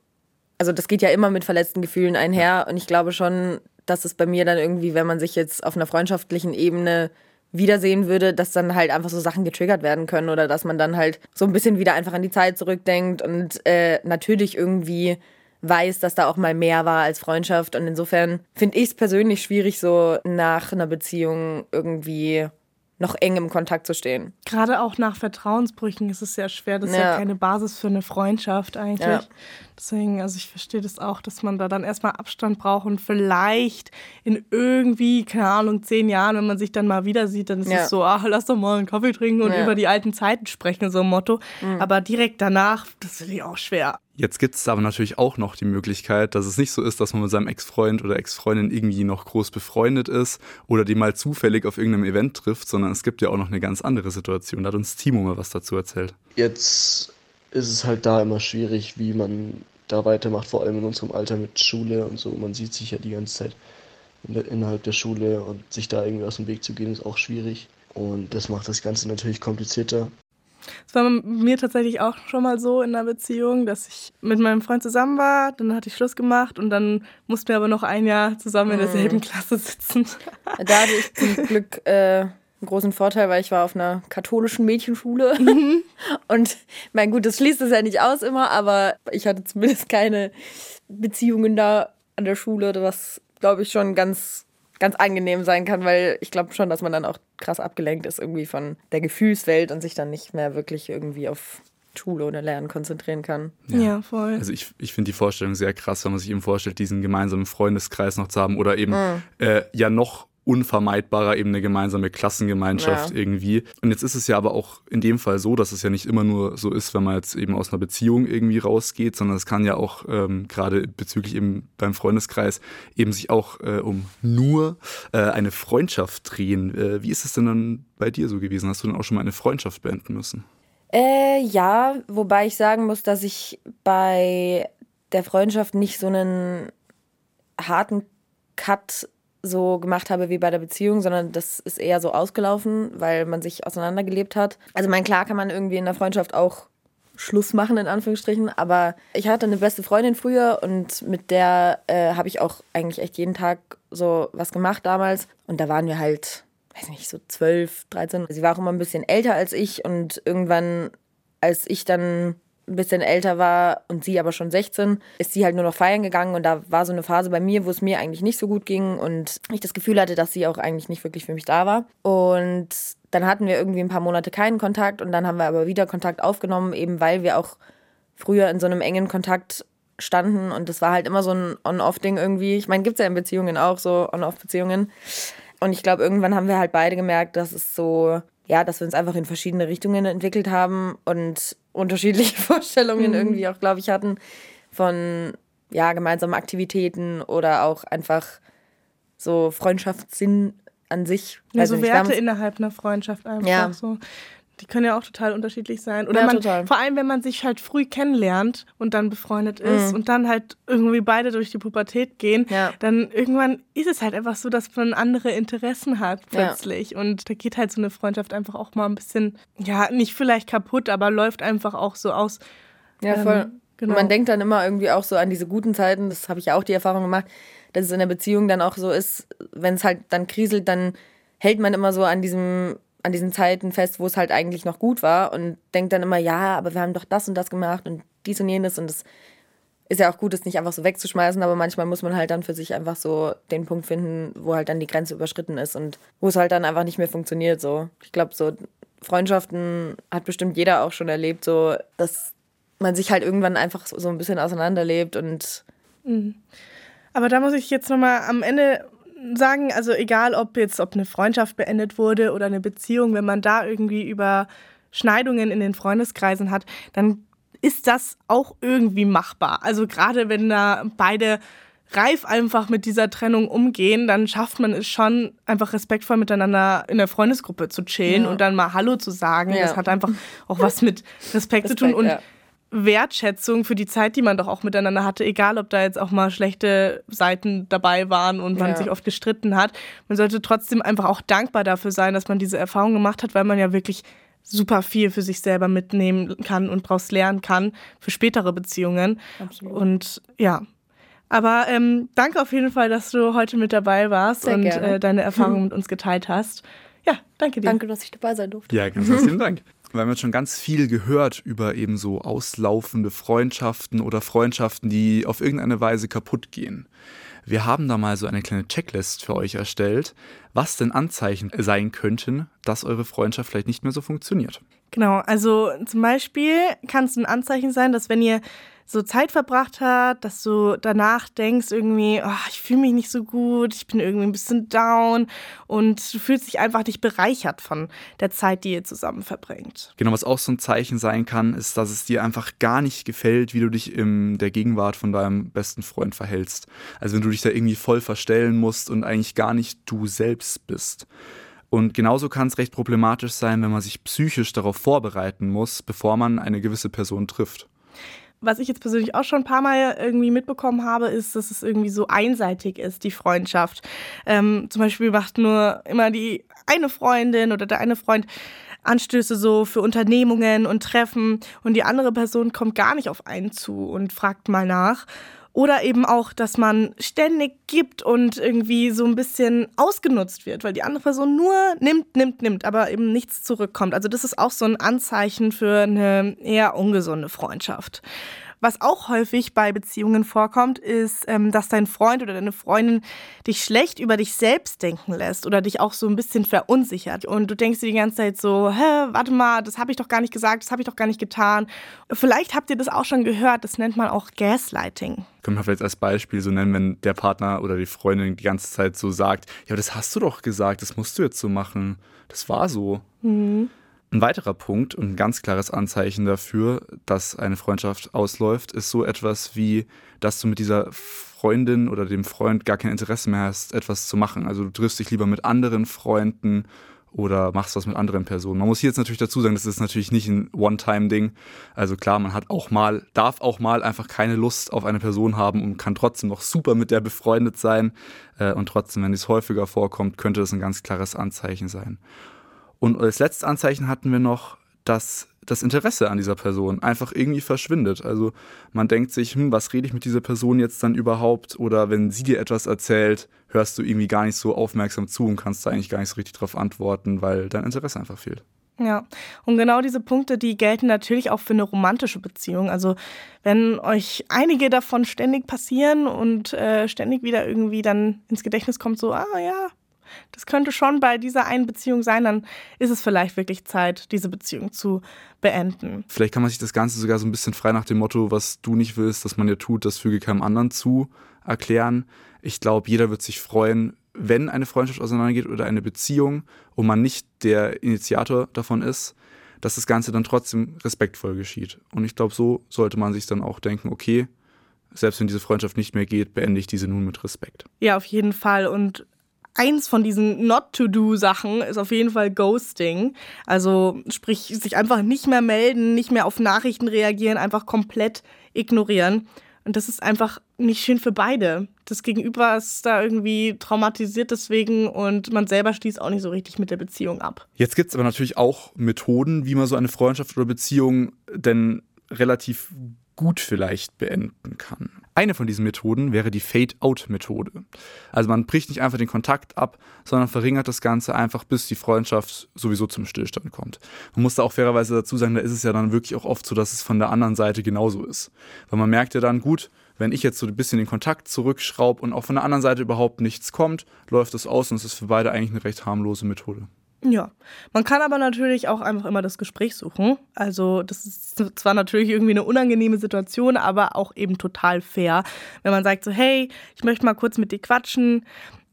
also das geht ja immer mit verletzten Gefühlen einher und ich glaube schon, dass es bei mir dann irgendwie, wenn man sich jetzt auf einer freundschaftlichen Ebene wiedersehen würde, dass dann halt einfach so Sachen getriggert werden können oder dass man dann halt so ein bisschen wieder einfach an die Zeit zurückdenkt und äh, natürlich irgendwie weiß, dass da auch mal mehr war als Freundschaft und insofern finde ich es persönlich schwierig, so nach einer Beziehung irgendwie noch eng im Kontakt zu stehen. Gerade auch nach Vertrauensbrüchen ist es sehr schwer. Das ist ja, Ja. keine Basis für eine Freundschaft eigentlich. Ja. Deswegen, also ich verstehe das auch, dass man da dann erstmal Abstand braucht und vielleicht in irgendwie, keine Ahnung, zehn Jahren, wenn man sich dann mal wieder sieht, dann ist Ja. es so, ach, lass doch mal einen Kaffee trinken und. Mhm. über die alten Zeiten sprechen, so ein Motto. Aber direkt danach, das finde ich auch schwer. Jetzt gibt es aber natürlich auch noch die Möglichkeit, dass es nicht so ist, dass man mit seinem Ex-Freund oder Ex-Freundin irgendwie noch groß befreundet ist oder die mal zufällig auf irgendeinem Event trifft, sondern es gibt ja auch noch eine ganz andere Situation. Da hat uns Timo mal was dazu erzählt. Jetzt ist es halt da immer schwierig, wie man da weitermacht, vor allem in unserem Alter mit Schule und so. Man sieht sich ja die ganze Zeit innerhalb der Schule und sich da irgendwie aus dem Weg zu gehen, ist auch schwierig. Und das macht das Ganze natürlich komplizierter. Es war mir tatsächlich auch schon mal so in einer Beziehung, dass ich mit meinem Freund zusammen war, dann hatte ich Schluss gemacht und dann mussten wir aber noch ein Jahr zusammen in derselben Klasse sitzen. Da hatte ich zum Glück äh, einen großen Vorteil, weil ich war auf einer katholischen Mädchenschule. Mhm. Und mein gut, das schließt es ja nicht aus immer, aber ich hatte zumindest keine Beziehungen da an der Schule, was glaube ich schon ganz ganz angenehm sein kann, weil ich glaube schon, dass man dann auch krass abgelenkt ist irgendwie von der Gefühlswelt und sich dann nicht mehr wirklich irgendwie auf Schule oder Lernen konzentrieren kann. Ja, ja voll. Also ich, ich finde die Vorstellung sehr krass, wenn man sich eben vorstellt, diesen gemeinsamen Freundeskreis noch zu haben oder eben mhm. äh, ja noch unvermeidbarer eben eine gemeinsame Klassengemeinschaft ja. irgendwie. Und jetzt ist es ja aber auch in dem Fall so, dass es ja nicht immer nur so ist, wenn man jetzt eben aus einer Beziehung irgendwie rausgeht, sondern es kann ja auch ähm, gerade bezüglich eben beim Freundeskreis eben sich auch äh, um nur äh, eine Freundschaft drehen. Äh, wie ist es denn dann bei dir so gewesen? Hast du dann auch schon mal eine Freundschaft beenden müssen? Äh, ja, wobei ich sagen muss, dass ich bei der Freundschaft nicht so einen harten Cut so gemacht habe wie bei der Beziehung, sondern das ist eher so ausgelaufen, weil man sich auseinandergelebt hat. Also mein klar kann man irgendwie in der Freundschaft auch Schluss machen, in Anführungsstrichen. Aber ich hatte eine beste Freundin früher und mit der äh, habe ich auch eigentlich echt jeden Tag so was gemacht damals. Und da waren wir halt, weiß nicht, so 12, 13. Sie war auch immer ein bisschen älter als ich und irgendwann, als ich dann ein bisschen älter war und sie aber schon 16, ist sie halt nur noch feiern gegangen und da war so eine Phase bei mir, wo es mir eigentlich nicht so gut ging und ich das Gefühl hatte, dass sie auch eigentlich nicht wirklich für mich da war. Und dann hatten wir irgendwie ein paar Monate keinen Kontakt und dann haben wir aber wieder Kontakt aufgenommen, eben weil wir auch früher in so einem engen Kontakt standen und das war halt immer so ein On-Off-Ding irgendwie. Ich meine, gibt es ja in Beziehungen auch so On-Off-Beziehungen. Und ich glaube, irgendwann haben wir halt beide gemerkt, dass es so, ja, dass wir uns einfach in verschiedene Richtungen entwickelt haben und unterschiedliche Vorstellungen mhm. irgendwie auch, glaube ich, hatten von ja, gemeinsamen Aktivitäten oder auch einfach so Freundschaftssinn an sich. Ja, also so Werte innerhalb einer Freundschaft einfach ja. so. Die können ja auch total unterschiedlich sein. Oder ja, man, total. vor allem, wenn man sich halt früh kennenlernt und dann befreundet ist mhm. und dann halt irgendwie beide durch die Pubertät gehen, ja. dann irgendwann ist es halt einfach so, dass man andere Interessen hat plötzlich. Ja. Und da geht halt so eine Freundschaft einfach auch mal ein bisschen, ja, nicht vielleicht kaputt, aber läuft einfach auch so aus. Ja, voll. Ähm, genau. Und man denkt dann immer irgendwie auch so an diese guten Zeiten, das habe ich ja auch die Erfahrung gemacht, dass es in der Beziehung dann auch so ist, wenn es halt dann kriselt, dann hält man immer so an diesem an diesen Zeiten fest, wo es halt eigentlich noch gut war und denkt dann immer, ja, aber wir haben doch das und das gemacht und dies und jenes und es ist ja auch gut, es nicht einfach so wegzuschmeißen, aber manchmal muss man halt dann für sich einfach so den Punkt finden, wo halt dann die Grenze überschritten ist und wo es halt dann einfach nicht mehr funktioniert. So, ich glaube, so Freundschaften hat bestimmt jeder auch schon erlebt, so dass man sich halt irgendwann einfach so ein bisschen auseinanderlebt und. Mhm. Aber da muss ich jetzt nochmal am Ende sagen, also egal ob jetzt, ob eine Freundschaft beendet wurde oder eine Beziehung, wenn man da irgendwie Überschneidungen in den Freundeskreisen hat, dann ist das auch irgendwie machbar. Also gerade wenn da beide reif einfach mit dieser Trennung umgehen, dann schafft man es schon, einfach respektvoll miteinander in der Freundesgruppe zu chillen ja. und dann mal Hallo zu sagen. Ja. Das hat einfach auch was mit Respekt, Respekt zu tun. Und ja. Wertschätzung für die Zeit, die man doch auch miteinander hatte, egal ob da jetzt auch mal schlechte Seiten dabei waren und man ja. sich oft gestritten hat. Man sollte trotzdem einfach auch dankbar dafür sein, dass man diese Erfahrung gemacht hat, weil man ja wirklich super viel für sich selber mitnehmen kann und daraus lernen kann für spätere Beziehungen. Absolut. Und ja. Aber ähm, danke auf jeden Fall, dass du heute mit dabei warst Sehr und äh, deine Erfahrungen mit uns geteilt hast. Ja, danke dir. Danke, dass ich dabei sein durfte. Ja, ganz herzlichen Dank. Wir haben jetzt schon ganz viel gehört über eben so auslaufende Freundschaften oder Freundschaften, die auf irgendeine Weise kaputt gehen. Wir haben da mal so eine kleine Checklist für euch erstellt, was denn Anzeichen sein könnten, dass eure Freundschaft vielleicht nicht mehr so funktioniert. Genau, also zum Beispiel kann es ein Anzeichen sein, dass wenn ihr so Zeit verbracht hat, dass du danach denkst irgendwie, oh, ich fühle mich nicht so gut, ich bin irgendwie ein bisschen down und du fühlst dich einfach nicht bereichert von der Zeit, die ihr zusammen verbringt. Genau, was auch so ein Zeichen sein kann, ist, dass es dir einfach gar nicht gefällt, wie du dich in der Gegenwart von deinem besten Freund verhältst. Also wenn du dich da irgendwie voll verstellen musst und eigentlich gar nicht du selbst bist. Und genauso kann es recht problematisch sein, wenn man sich psychisch darauf vorbereiten muss, bevor man eine gewisse Person trifft was ich jetzt persönlich auch schon ein paar Mal irgendwie mitbekommen habe, ist, dass es irgendwie so einseitig ist, die Freundschaft. Ähm, zum Beispiel macht nur immer die eine Freundin oder der eine Freund Anstöße so für Unternehmungen und Treffen und die andere Person kommt gar nicht auf einen zu und fragt mal nach. Oder eben auch, dass man ständig gibt und irgendwie so ein bisschen ausgenutzt wird, weil die andere Person nur nimmt, nimmt, nimmt, aber eben nichts zurückkommt. Also das ist auch so ein Anzeichen für eine eher ungesunde Freundschaft. Was auch häufig bei Beziehungen vorkommt, ist, ähm, dass dein Freund oder deine Freundin dich schlecht über dich selbst denken lässt oder dich auch so ein bisschen verunsichert. Und du denkst dir die ganze Zeit so, hä, warte mal, das habe ich doch gar nicht gesagt, das habe ich doch gar nicht getan. Vielleicht habt ihr das auch schon gehört, das nennt man auch Gaslighting. Können wir vielleicht als Beispiel so nennen, wenn der Partner oder die Freundin die ganze Zeit so sagt, ja, das hast du doch gesagt, das musst du jetzt so machen. Das war so. Mhm. Ein weiterer Punkt und ein ganz klares Anzeichen dafür, dass eine Freundschaft ausläuft, ist so etwas wie, dass du mit dieser Freundin oder dem Freund gar kein Interesse mehr hast, etwas zu machen. Also du triffst dich lieber mit anderen Freunden oder machst was mit anderen Personen. Man muss hier jetzt natürlich dazu sagen, das ist natürlich nicht ein One-Time-Ding. Also klar, man hat auch mal, darf auch mal einfach keine Lust auf eine Person haben und kann trotzdem noch super mit der befreundet sein. Äh, und trotzdem, wenn dies häufiger vorkommt, könnte das ein ganz klares Anzeichen sein. Und als letztes Anzeichen hatten wir noch, dass das Interesse an dieser Person einfach irgendwie verschwindet. Also man denkt sich, hm, was rede ich mit dieser Person jetzt dann überhaupt? Oder wenn sie dir etwas erzählt, hörst du irgendwie gar nicht so aufmerksam zu und kannst da eigentlich gar nicht so richtig darauf antworten, weil dein Interesse einfach fehlt. Ja, und genau diese Punkte, die gelten natürlich auch für eine romantische Beziehung. Also wenn euch einige davon ständig passieren und äh, ständig wieder irgendwie dann ins Gedächtnis kommt, so, ah ja, das könnte schon bei dieser einen Beziehung sein, dann ist es vielleicht wirklich Zeit, diese Beziehung zu beenden. Vielleicht kann man sich das Ganze sogar so ein bisschen frei nach dem Motto, was du nicht willst, dass man dir tut, das füge keinem anderen zu, erklären. Ich glaube, jeder wird sich freuen, wenn eine Freundschaft auseinandergeht oder eine Beziehung und man nicht der Initiator davon ist, dass das Ganze dann trotzdem respektvoll geschieht. Und ich glaube, so sollte man sich dann auch denken, okay, selbst wenn diese Freundschaft nicht mehr geht, beende ich diese nun mit Respekt. Ja, auf jeden Fall. Und eins von diesen Not-to-Do-Sachen ist auf jeden Fall Ghosting. Also sprich, sich einfach nicht mehr melden, nicht mehr auf Nachrichten reagieren, einfach komplett ignorieren. Und das ist einfach nicht schön für beide. Das Gegenüber ist da irgendwie traumatisiert deswegen und man selber schließt auch nicht so richtig mit der Beziehung ab. Jetzt gibt es aber natürlich auch Methoden, wie man so eine Freundschaft oder Beziehung denn relativ gut vielleicht beenden kann. Eine von diesen Methoden wäre die Fade-out-Methode. Also man bricht nicht einfach den Kontakt ab, sondern verringert das Ganze einfach, bis die Freundschaft sowieso zum Stillstand kommt. Man muss da auch fairerweise dazu sagen, da ist es ja dann wirklich auch oft so, dass es von der anderen Seite genauso ist. Weil man merkt ja dann, gut, wenn ich jetzt so ein bisschen den Kontakt zurückschraube und auch von der anderen Seite überhaupt nichts kommt, läuft es aus und es ist für beide eigentlich eine recht harmlose Methode. Ja, man kann aber natürlich auch einfach immer das Gespräch suchen. Also das ist zwar natürlich irgendwie eine unangenehme Situation, aber auch eben total fair, wenn man sagt so, hey, ich möchte mal kurz mit dir quatschen.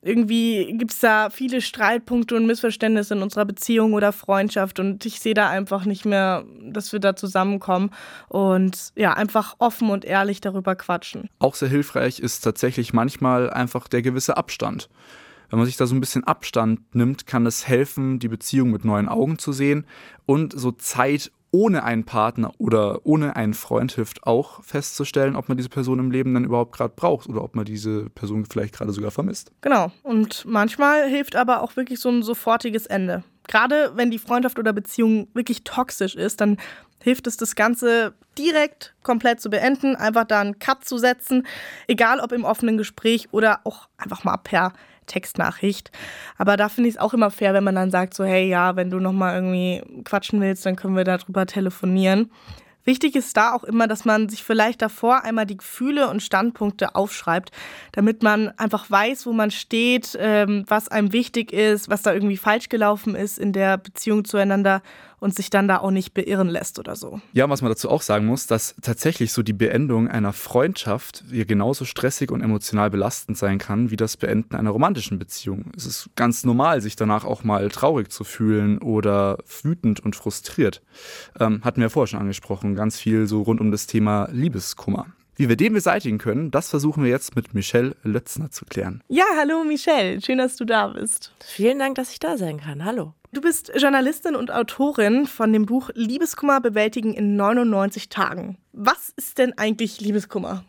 Irgendwie gibt es da viele Streitpunkte und Missverständnisse in unserer Beziehung oder Freundschaft und ich sehe da einfach nicht mehr, dass wir da zusammenkommen und ja, einfach offen und ehrlich darüber quatschen. Auch sehr hilfreich ist tatsächlich manchmal einfach der gewisse Abstand. Wenn man sich da so ein bisschen Abstand nimmt, kann es helfen, die Beziehung mit neuen Augen zu sehen und so Zeit ohne einen Partner oder ohne einen Freund hilft auch festzustellen, ob man diese Person im Leben dann überhaupt gerade braucht oder ob man diese Person vielleicht gerade sogar vermisst. Genau. Und manchmal hilft aber auch wirklich so ein sofortiges Ende. Gerade wenn die Freundschaft oder Beziehung wirklich toxisch ist, dann hilft es, das Ganze direkt komplett zu beenden, einfach da einen Cut zu setzen, egal ob im offenen Gespräch oder auch einfach mal per Textnachricht. Aber da finde ich es auch immer fair, wenn man dann sagt, so, hey, ja, wenn du nochmal irgendwie quatschen willst, dann können wir darüber telefonieren. Wichtig ist da auch immer, dass man sich vielleicht davor einmal die Gefühle und Standpunkte aufschreibt, damit man einfach weiß, wo man steht, ähm, was einem wichtig ist, was da irgendwie falsch gelaufen ist in der Beziehung zueinander und sich dann da auch nicht beirren lässt oder so. Ja, was man dazu auch sagen muss, dass tatsächlich so die Beendung einer Freundschaft hier genauso stressig und emotional belastend sein kann wie das Beenden einer romantischen Beziehung. Es ist ganz normal, sich danach auch mal traurig zu fühlen oder wütend und frustriert. Ähm, hatten wir ja vorher schon angesprochen, ganz viel so rund um das Thema Liebeskummer. Wie wir den beseitigen können, das versuchen wir jetzt mit Michelle Lötzner zu klären. Ja, hallo Michelle, schön, dass du da bist. Vielen Dank, dass ich da sein kann. Hallo. Du bist Journalistin und Autorin von dem Buch Liebeskummer bewältigen in 99 Tagen. Was ist denn eigentlich Liebeskummer?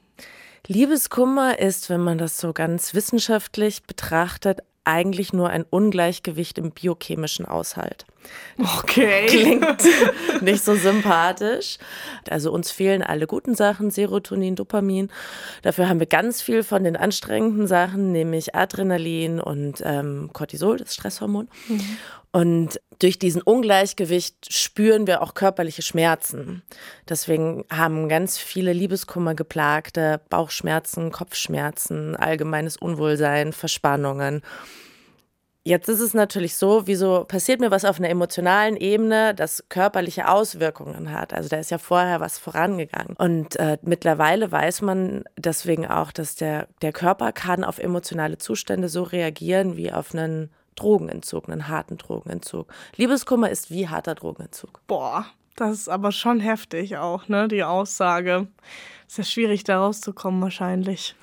Liebeskummer ist, wenn man das so ganz wissenschaftlich betrachtet, eigentlich nur ein Ungleichgewicht im biochemischen Aushalt. Okay. Klingt nicht so sympathisch. Also uns fehlen alle guten Sachen, Serotonin, Dopamin. Dafür haben wir ganz viel von den anstrengenden Sachen, nämlich Adrenalin und ähm, Cortisol, das Stresshormon. Mhm. Und durch diesen Ungleichgewicht spüren wir auch körperliche Schmerzen. Deswegen haben ganz viele Liebeskummer geplagte Bauchschmerzen, Kopfschmerzen, allgemeines Unwohlsein, Verspannungen. Jetzt ist es natürlich so, wieso passiert mir was auf einer emotionalen Ebene, das körperliche Auswirkungen hat. Also da ist ja vorher was vorangegangen. Und äh, mittlerweile weiß man deswegen auch, dass der, der Körper kann auf emotionale Zustände so reagieren wie auf einen Drogenentzug, einen harten Drogenentzug. Liebeskummer ist wie harter Drogenentzug. Boah, das ist aber schon heftig auch, ne, die Aussage. Ist ja schwierig, da rauszukommen wahrscheinlich.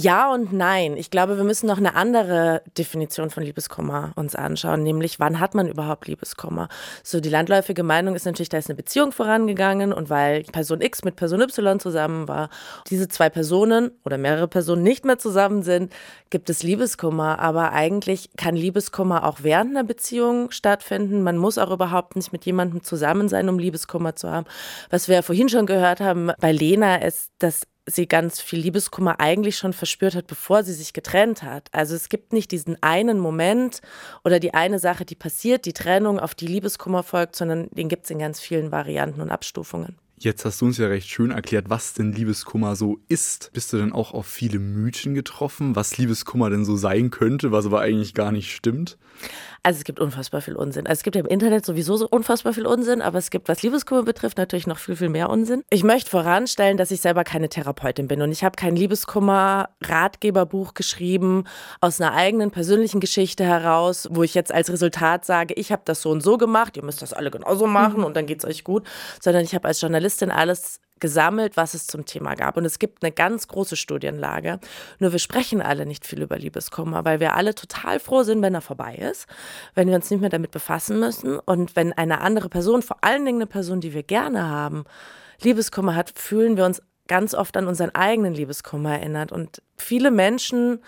Ja und nein. Ich glaube, wir müssen noch eine andere Definition von Liebeskummer uns anschauen, nämlich wann hat man überhaupt Liebeskummer? So die landläufige Meinung ist natürlich, da ist eine Beziehung vorangegangen und weil Person X mit Person Y zusammen war, diese zwei Personen oder mehrere Personen nicht mehr zusammen sind, gibt es Liebeskummer. Aber eigentlich kann Liebeskummer auch während einer Beziehung stattfinden. Man muss auch überhaupt nicht mit jemandem zusammen sein, um Liebeskummer zu haben. Was wir ja vorhin schon gehört haben bei Lena ist, dass sie ganz viel Liebeskummer eigentlich schon verspürt hat, bevor sie sich getrennt hat. Also es gibt nicht diesen einen Moment oder die eine Sache, die passiert, die Trennung, auf die Liebeskummer folgt, sondern den gibt es in ganz vielen Varianten und Abstufungen. Jetzt hast du uns ja recht schön erklärt, was denn Liebeskummer so ist. Bist du denn auch auf viele Mythen getroffen, was Liebeskummer denn so sein könnte, was aber eigentlich gar nicht stimmt? Also es gibt unfassbar viel Unsinn. Also es gibt ja im Internet sowieso so unfassbar viel Unsinn, aber es gibt, was Liebeskummer betrifft, natürlich noch viel, viel mehr Unsinn. Ich möchte voranstellen, dass ich selber keine Therapeutin bin und ich habe kein Liebeskummer-Ratgeberbuch geschrieben aus einer eigenen persönlichen Geschichte heraus, wo ich jetzt als Resultat sage, ich habe das so und so gemacht, ihr müsst das alle genauso machen mhm. und dann geht es euch gut, sondern ich habe als Journalistin alles gesammelt, was es zum Thema gab. Und es gibt eine ganz große Studienlage. Nur wir sprechen alle nicht viel über Liebeskummer, weil wir alle total froh sind, wenn er vorbei ist, wenn wir uns nicht mehr damit befassen müssen und wenn eine andere Person, vor allen Dingen eine Person, die wir gerne haben, Liebeskummer hat, fühlen wir uns ganz oft an unseren eigenen Liebeskummer erinnert. Und viele Menschen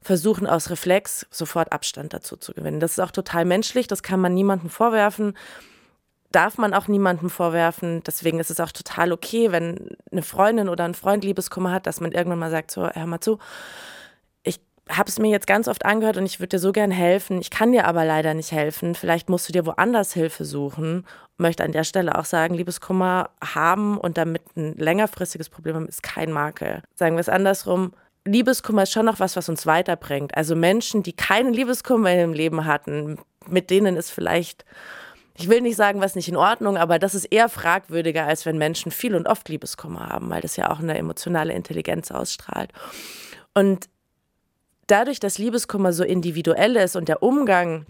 versuchen aus Reflex sofort Abstand dazu zu gewinnen. Das ist auch total menschlich, das kann man niemandem vorwerfen darf man auch niemandem vorwerfen. Deswegen ist es auch total okay, wenn eine Freundin oder ein Freund Liebeskummer hat, dass man irgendwann mal sagt, so, hör mal zu, ich habe es mir jetzt ganz oft angehört und ich würde dir so gern helfen. Ich kann dir aber leider nicht helfen. Vielleicht musst du dir woanders Hilfe suchen. Möchte an der Stelle auch sagen, Liebeskummer haben und damit ein längerfristiges Problem haben, ist kein Makel. Sagen wir es andersrum. Liebeskummer ist schon noch was, was uns weiterbringt. Also Menschen, die keinen Liebeskummer im Leben hatten, mit denen ist vielleicht ich will nicht sagen, was nicht in Ordnung, aber das ist eher fragwürdiger, als wenn Menschen viel und oft Liebeskummer haben, weil das ja auch eine emotionale Intelligenz ausstrahlt. Und dadurch, dass Liebeskummer so individuell ist und der Umgang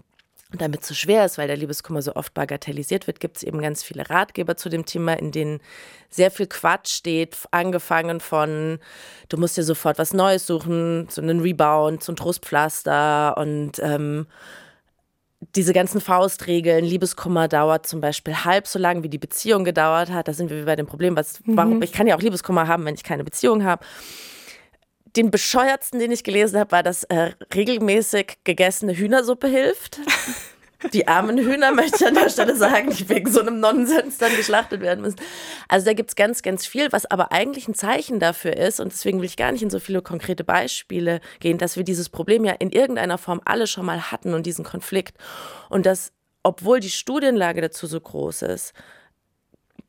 damit so schwer ist, weil der Liebeskummer so oft bagatellisiert wird, gibt es eben ganz viele Ratgeber zu dem Thema, in denen sehr viel Quatsch steht, angefangen von, du musst dir sofort was Neues suchen, so einen Rebound, so ein Trostpflaster und ähm, diese ganzen Faustregeln, Liebeskummer dauert zum Beispiel halb so lang, wie die Beziehung gedauert hat. Da sind wir bei dem Problem, was, warum, mhm. ich kann ja auch Liebeskummer haben, wenn ich keine Beziehung habe. Den bescheuertsten, den ich gelesen habe, war, dass äh, regelmäßig gegessene Hühnersuppe hilft. Die armen Hühner, möchte ich an der Stelle sagen, die wegen so einem Nonsens dann geschlachtet werden müssen. Also da gibt es ganz, ganz viel, was aber eigentlich ein Zeichen dafür ist, und deswegen will ich gar nicht in so viele konkrete Beispiele gehen, dass wir dieses Problem ja in irgendeiner Form alle schon mal hatten und diesen Konflikt. Und dass, obwohl die Studienlage dazu so groß ist,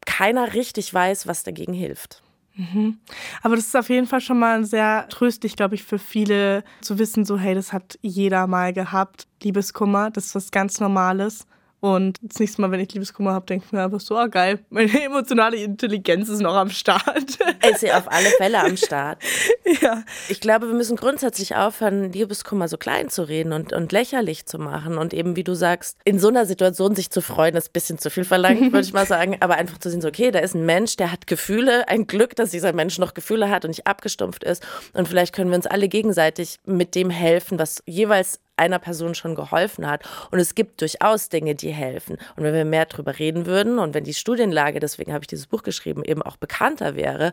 keiner richtig weiß, was dagegen hilft. Mhm. Aber das ist auf jeden Fall schon mal sehr tröstlich, glaube ich, für viele zu wissen, so hey, das hat jeder mal gehabt. Liebeskummer, das ist was ganz Normales. Und das nächste Mal, wenn ich Liebeskummer habe, denke ich mir einfach so, ah geil, meine emotionale Intelligenz ist noch am Start. Ist sie auf alle Fälle am Start. ja. Ich glaube, wir müssen grundsätzlich aufhören, Liebeskummer so klein zu reden und, und lächerlich zu machen. Und eben, wie du sagst, in so einer Situation sich zu freuen, ist ein bisschen zu viel verlangt, würde ich mal sagen. Aber einfach zu sehen, so, okay, da ist ein Mensch, der hat Gefühle. Ein Glück, dass dieser Mensch noch Gefühle hat und nicht abgestumpft ist. Und vielleicht können wir uns alle gegenseitig mit dem helfen, was jeweils einer Person schon geholfen hat. Und es gibt durchaus Dinge, die helfen. Und wenn wir mehr darüber reden würden und wenn die Studienlage, deswegen habe ich dieses Buch geschrieben, eben auch bekannter wäre,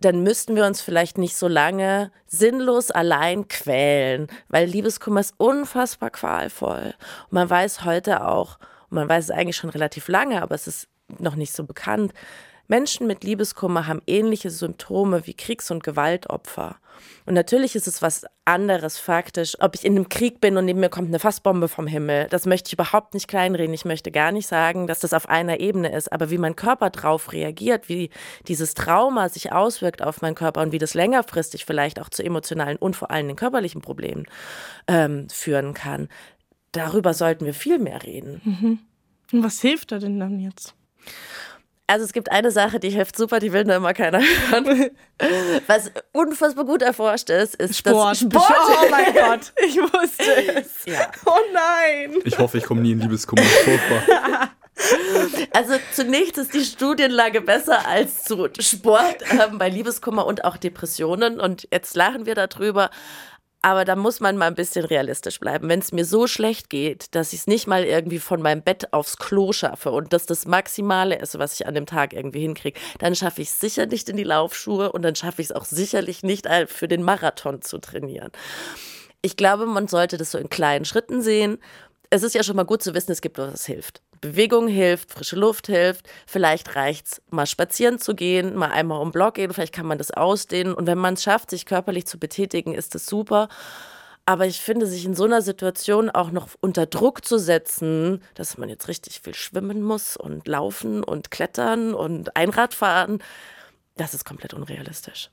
dann müssten wir uns vielleicht nicht so lange sinnlos allein quälen, weil Liebeskummer ist unfassbar qualvoll. Und man weiß heute auch, man weiß es eigentlich schon relativ lange, aber es ist noch nicht so bekannt. Menschen mit Liebeskummer haben ähnliche Symptome wie Kriegs- und Gewaltopfer. Und natürlich ist es was anderes faktisch, ob ich in einem Krieg bin und neben mir kommt eine Fassbombe vom Himmel. Das möchte ich überhaupt nicht kleinreden. Ich möchte gar nicht sagen, dass das auf einer Ebene ist. Aber wie mein Körper drauf reagiert, wie dieses Trauma sich auswirkt auf meinen Körper und wie das längerfristig vielleicht auch zu emotionalen und vor allem den körperlichen Problemen ähm, führen kann, darüber sollten wir viel mehr reden. Mhm. Und was hilft da denn dann jetzt? Also es gibt eine Sache, die hilft super, die will nur immer keiner hören. Was unfassbar gut erforscht ist, ist Sport. das Sport. Oh mein Gott, ich wusste es. Ja. Oh nein. Ich hoffe, ich komme nie in Liebeskummer. Furchtbar. Also zunächst ist die Studienlage besser als zu Sport ähm, bei Liebeskummer und auch Depressionen. Und jetzt lachen wir darüber. Aber da muss man mal ein bisschen realistisch bleiben. Wenn es mir so schlecht geht, dass ich es nicht mal irgendwie von meinem Bett aufs Klo schaffe und das das Maximale ist, was ich an dem Tag irgendwie hinkriege, dann schaffe ich es sicher nicht in die Laufschuhe und dann schaffe ich es auch sicherlich nicht für den Marathon zu trainieren. Ich glaube, man sollte das so in kleinen Schritten sehen. Es ist ja schon mal gut zu wissen, es gibt was, was hilft. Bewegung hilft, frische Luft hilft. Vielleicht reicht es, mal spazieren zu gehen, mal einmal um Block gehen. Vielleicht kann man das ausdehnen. Und wenn man es schafft, sich körperlich zu betätigen, ist das super. Aber ich finde, sich in so einer Situation auch noch unter Druck zu setzen, dass man jetzt richtig viel schwimmen muss und laufen und klettern und Einrad fahren, das ist komplett unrealistisch.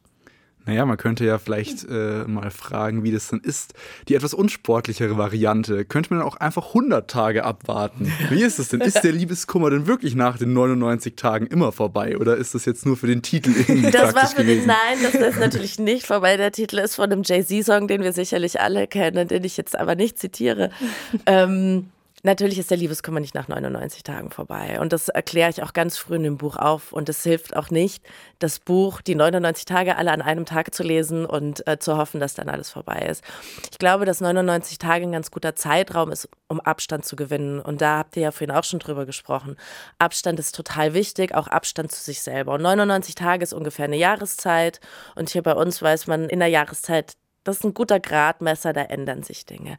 Naja, man könnte ja vielleicht äh, mal fragen, wie das dann ist. Die etwas unsportlichere Variante. Könnte man auch einfach 100 Tage abwarten? Wie ist es denn? Ist der Liebeskummer denn wirklich nach den 99 Tagen immer vorbei? Oder ist das jetzt nur für den Titel irgendwie Das war für gewesen? den, nein, das ist natürlich nicht vorbei. Der Titel ist von einem Jay-Z-Song, den wir sicherlich alle kennen, den ich jetzt aber nicht zitiere. ähm, Natürlich ist der Liebeskummer nicht nach 99 Tagen vorbei. Und das erkläre ich auch ganz früh in dem Buch auf. Und es hilft auch nicht, das Buch, die 99 Tage alle an einem Tag zu lesen und äh, zu hoffen, dass dann alles vorbei ist. Ich glaube, dass 99 Tage ein ganz guter Zeitraum ist, um Abstand zu gewinnen. Und da habt ihr ja vorhin auch schon drüber gesprochen. Abstand ist total wichtig, auch Abstand zu sich selber. Und 99 Tage ist ungefähr eine Jahreszeit. Und hier bei uns weiß man, in der Jahreszeit, das ist ein guter Gradmesser, da ändern sich Dinge.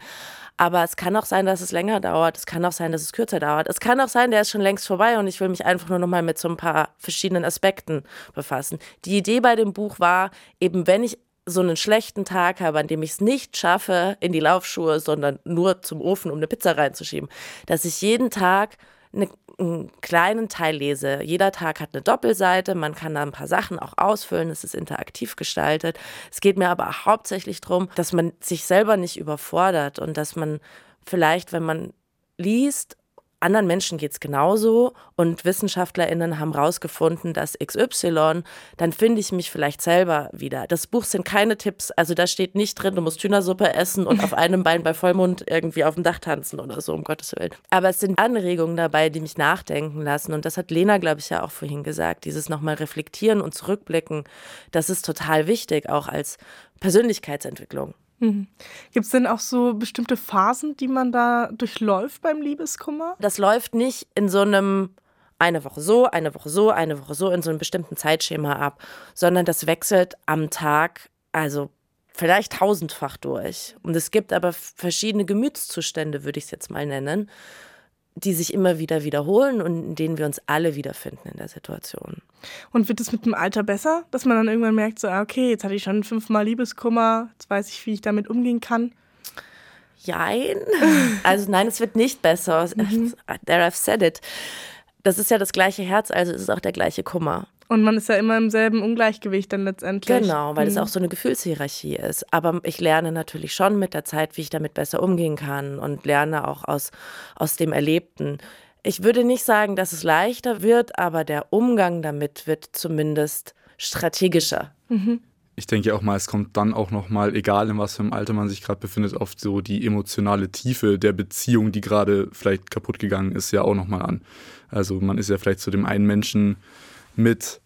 Aber es kann auch sein, dass es länger dauert. Es kann auch sein, dass es kürzer dauert. Es kann auch sein, der ist schon längst vorbei und ich will mich einfach nur noch mal mit so ein paar verschiedenen Aspekten befassen. Die Idee bei dem Buch war, eben wenn ich so einen schlechten Tag habe, an dem ich es nicht schaffe in die Laufschuhe, sondern nur zum Ofen, um eine Pizza reinzuschieben, dass ich jeden Tag eine, einen kleinen Teil lese. Jeder Tag hat eine Doppelseite, man kann da ein paar Sachen auch ausfüllen, es ist interaktiv gestaltet. Es geht mir aber hauptsächlich darum, dass man sich selber nicht überfordert und dass man vielleicht, wenn man liest anderen Menschen geht es genauso und WissenschaftlerInnen haben rausgefunden, dass XY, dann finde ich mich vielleicht selber wieder. Das Buch sind keine Tipps, also da steht nicht drin, du musst Hühnersuppe essen und auf einem Bein bei Vollmond irgendwie auf dem Dach tanzen oder so, um Gottes Willen. Aber es sind Anregungen dabei, die mich nachdenken lassen und das hat Lena, glaube ich, ja auch vorhin gesagt, dieses nochmal reflektieren und zurückblicken, das ist total wichtig, auch als Persönlichkeitsentwicklung. Mhm. Gibt es denn auch so bestimmte Phasen, die man da durchläuft beim Liebeskummer? Das läuft nicht in so einem eine Woche so, eine Woche so, eine Woche so in so einem bestimmten Zeitschema ab, sondern das wechselt am Tag, also vielleicht tausendfach durch. Und es gibt aber verschiedene Gemütszustände, würde ich es jetzt mal nennen, die sich immer wieder wiederholen und in denen wir uns alle wiederfinden in der Situation. Und wird es mit dem Alter besser, dass man dann irgendwann merkt, so, ah, okay, jetzt hatte ich schon fünfmal Liebeskummer, jetzt weiß ich, wie ich damit umgehen kann? Jein. Also nein, es wird nicht besser. Mhm. There I've said it. Das ist ja das gleiche Herz, also ist es auch der gleiche Kummer. Und man ist ja immer im selben Ungleichgewicht dann letztendlich. Genau, weil mhm. es auch so eine Gefühlshierarchie ist. Aber ich lerne natürlich schon mit der Zeit, wie ich damit besser umgehen kann und lerne auch aus, aus dem Erlebten. Ich würde nicht sagen, dass es leichter wird, aber der Umgang damit wird zumindest strategischer. Mhm. Ich denke auch mal, es kommt dann auch noch mal, egal in was für einem Alter man sich gerade befindet, auf so die emotionale Tiefe der Beziehung, die gerade vielleicht kaputt gegangen ist, ja auch noch mal an. Also man ist ja vielleicht zu dem einen Menschen mit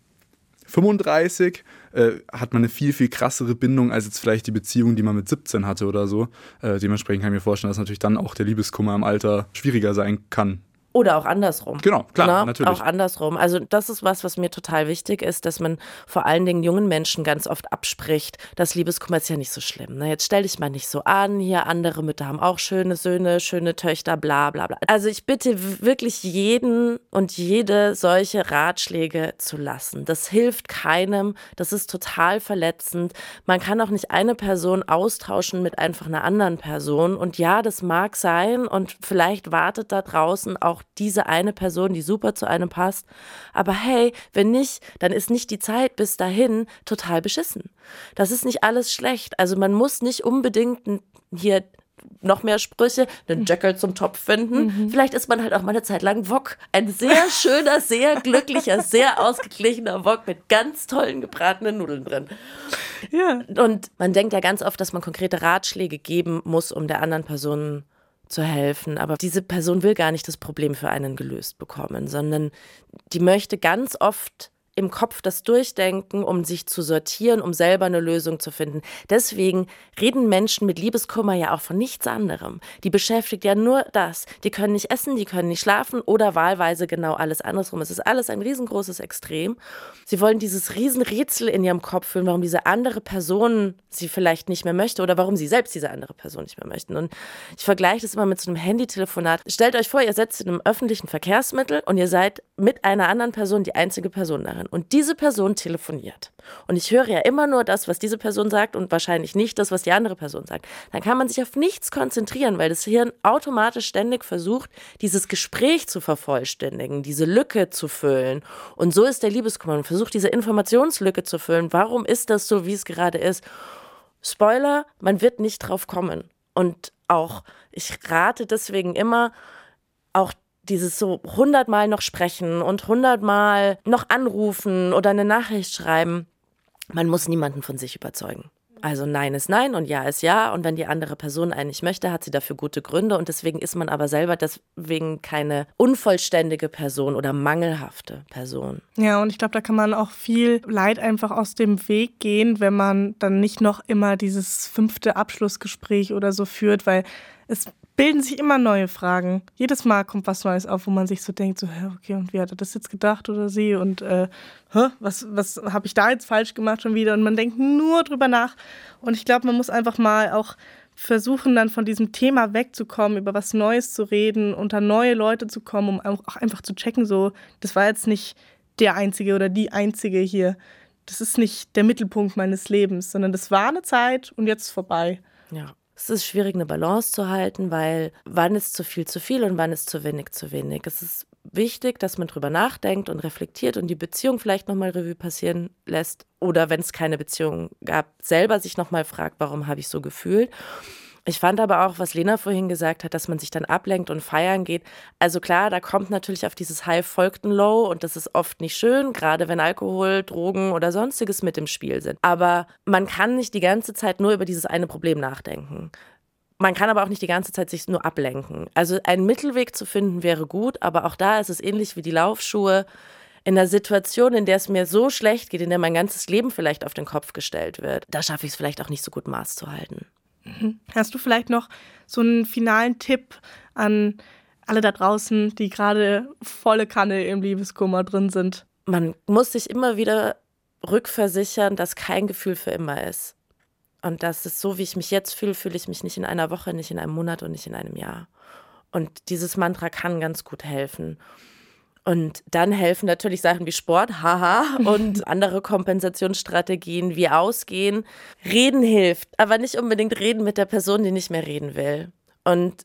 35 äh, hat man eine viel, viel krassere Bindung als jetzt vielleicht die Beziehung, die man mit 17 hatte oder so. Äh, dementsprechend kann ich mir vorstellen, dass natürlich dann auch der Liebeskummer im Alter schwieriger sein kann. Oder auch andersrum. Genau, klar, Na, natürlich. Auch andersrum. Also das ist was, was mir total wichtig ist, dass man vor allen Dingen jungen Menschen ganz oft abspricht, dass Liebeskummer ist ja nicht so schlimm. Ne? Jetzt stell dich mal nicht so an, hier andere Mütter haben auch schöne Söhne, schöne Töchter, bla bla bla. Also ich bitte wirklich jeden und jede solche Ratschläge zu lassen. Das hilft keinem, das ist total verletzend. Man kann auch nicht eine Person austauschen mit einfach einer anderen Person. Und ja, das mag sein und vielleicht wartet da draußen auch diese eine Person, die super zu einem passt. Aber hey, wenn nicht, dann ist nicht die Zeit bis dahin total beschissen. Das ist nicht alles schlecht. Also man muss nicht unbedingt hier noch mehr Sprüche, einen Jackel zum Topf finden. Vielleicht ist man halt auch mal eine Zeit lang Wok. Ein sehr schöner, sehr glücklicher, sehr ausgeglichener Wok mit ganz tollen gebratenen Nudeln drin. Ja. Und man denkt ja ganz oft, dass man konkrete Ratschläge geben muss, um der anderen Person zu helfen. Aber diese Person will gar nicht das Problem für einen gelöst bekommen, sondern die möchte ganz oft im Kopf das durchdenken, um sich zu sortieren, um selber eine Lösung zu finden. Deswegen reden Menschen mit Liebeskummer ja auch von nichts anderem. Die beschäftigt ja nur das. Die können nicht essen, die können nicht schlafen oder wahlweise genau alles andersrum. Es ist alles ein riesengroßes Extrem. Sie wollen dieses Riesenrätsel in ihrem Kopf fühlen, warum diese andere Person sie vielleicht nicht mehr möchte oder warum sie selbst diese andere Person nicht mehr möchten. Und ich vergleiche das immer mit so einem Handytelefonat. Stellt euch vor, ihr setzt in einem öffentlichen Verkehrsmittel und ihr seid mit einer anderen Person die einzige Person darin. Und diese Person telefoniert. Und ich höre ja immer nur das, was diese Person sagt und wahrscheinlich nicht das, was die andere Person sagt. Dann kann man sich auf nichts konzentrieren, weil das Hirn automatisch ständig versucht, dieses Gespräch zu vervollständigen, diese Lücke zu füllen. Und so ist der Liebeskummer. Man versucht, diese Informationslücke zu füllen. Warum ist das so, wie es gerade ist? Spoiler, man wird nicht drauf kommen. Und auch, ich rate deswegen immer, auch dieses so hundertmal noch sprechen und hundertmal noch anrufen oder eine Nachricht schreiben. Man muss niemanden von sich überzeugen. Also Nein ist Nein und Ja ist Ja. Und wenn die andere Person einen nicht möchte, hat sie dafür gute Gründe. Und deswegen ist man aber selber deswegen keine unvollständige Person oder mangelhafte Person. Ja, und ich glaube, da kann man auch viel Leid einfach aus dem Weg gehen, wenn man dann nicht noch immer dieses fünfte Abschlussgespräch oder so führt, weil es bilden sich immer neue Fragen. Jedes Mal kommt was Neues auf, wo man sich so denkt, so, okay, und wie hat er das jetzt gedacht oder sie? Und äh, was, was habe ich da jetzt falsch gemacht schon wieder? Und man denkt nur drüber nach. Und ich glaube, man muss einfach mal auch versuchen, dann von diesem Thema wegzukommen, über was Neues zu reden, unter neue Leute zu kommen, um auch einfach zu checken, so, das war jetzt nicht der Einzige oder die Einzige hier. Das ist nicht der Mittelpunkt meines Lebens, sondern das war eine Zeit und jetzt ist vorbei. Ja. Es ist schwierig, eine Balance zu halten, weil wann ist zu viel zu viel und wann ist zu wenig zu wenig. Es ist wichtig, dass man drüber nachdenkt und reflektiert und die Beziehung vielleicht nochmal Revue passieren lässt. Oder wenn es keine Beziehung gab, selber sich nochmal fragt, warum habe ich so gefühlt. Ich fand aber auch, was Lena vorhin gesagt hat, dass man sich dann ablenkt und feiern geht. Also klar, da kommt natürlich auf dieses High folgt ein Low und das ist oft nicht schön, gerade wenn Alkohol, Drogen oder sonstiges mit im Spiel sind. Aber man kann nicht die ganze Zeit nur über dieses eine Problem nachdenken. Man kann aber auch nicht die ganze Zeit sich nur ablenken. Also einen Mittelweg zu finden wäre gut, aber auch da ist es ähnlich wie die Laufschuhe. In einer Situation, in der es mir so schlecht geht, in der mein ganzes Leben vielleicht auf den Kopf gestellt wird, da schaffe ich es vielleicht auch nicht so gut Maß zu halten. Hast du vielleicht noch so einen finalen Tipp an alle da draußen, die gerade volle Kanne im Liebeskummer drin sind? Man muss sich immer wieder rückversichern, dass kein Gefühl für immer ist. Und das ist so, wie ich mich jetzt fühle, fühle ich mich nicht in einer Woche, nicht in einem Monat und nicht in einem Jahr. Und dieses Mantra kann ganz gut helfen. Und dann helfen natürlich Sachen wie Sport, haha, und andere Kompensationsstrategien wie Ausgehen. Reden hilft, aber nicht unbedingt reden mit der Person, die nicht mehr reden will. Und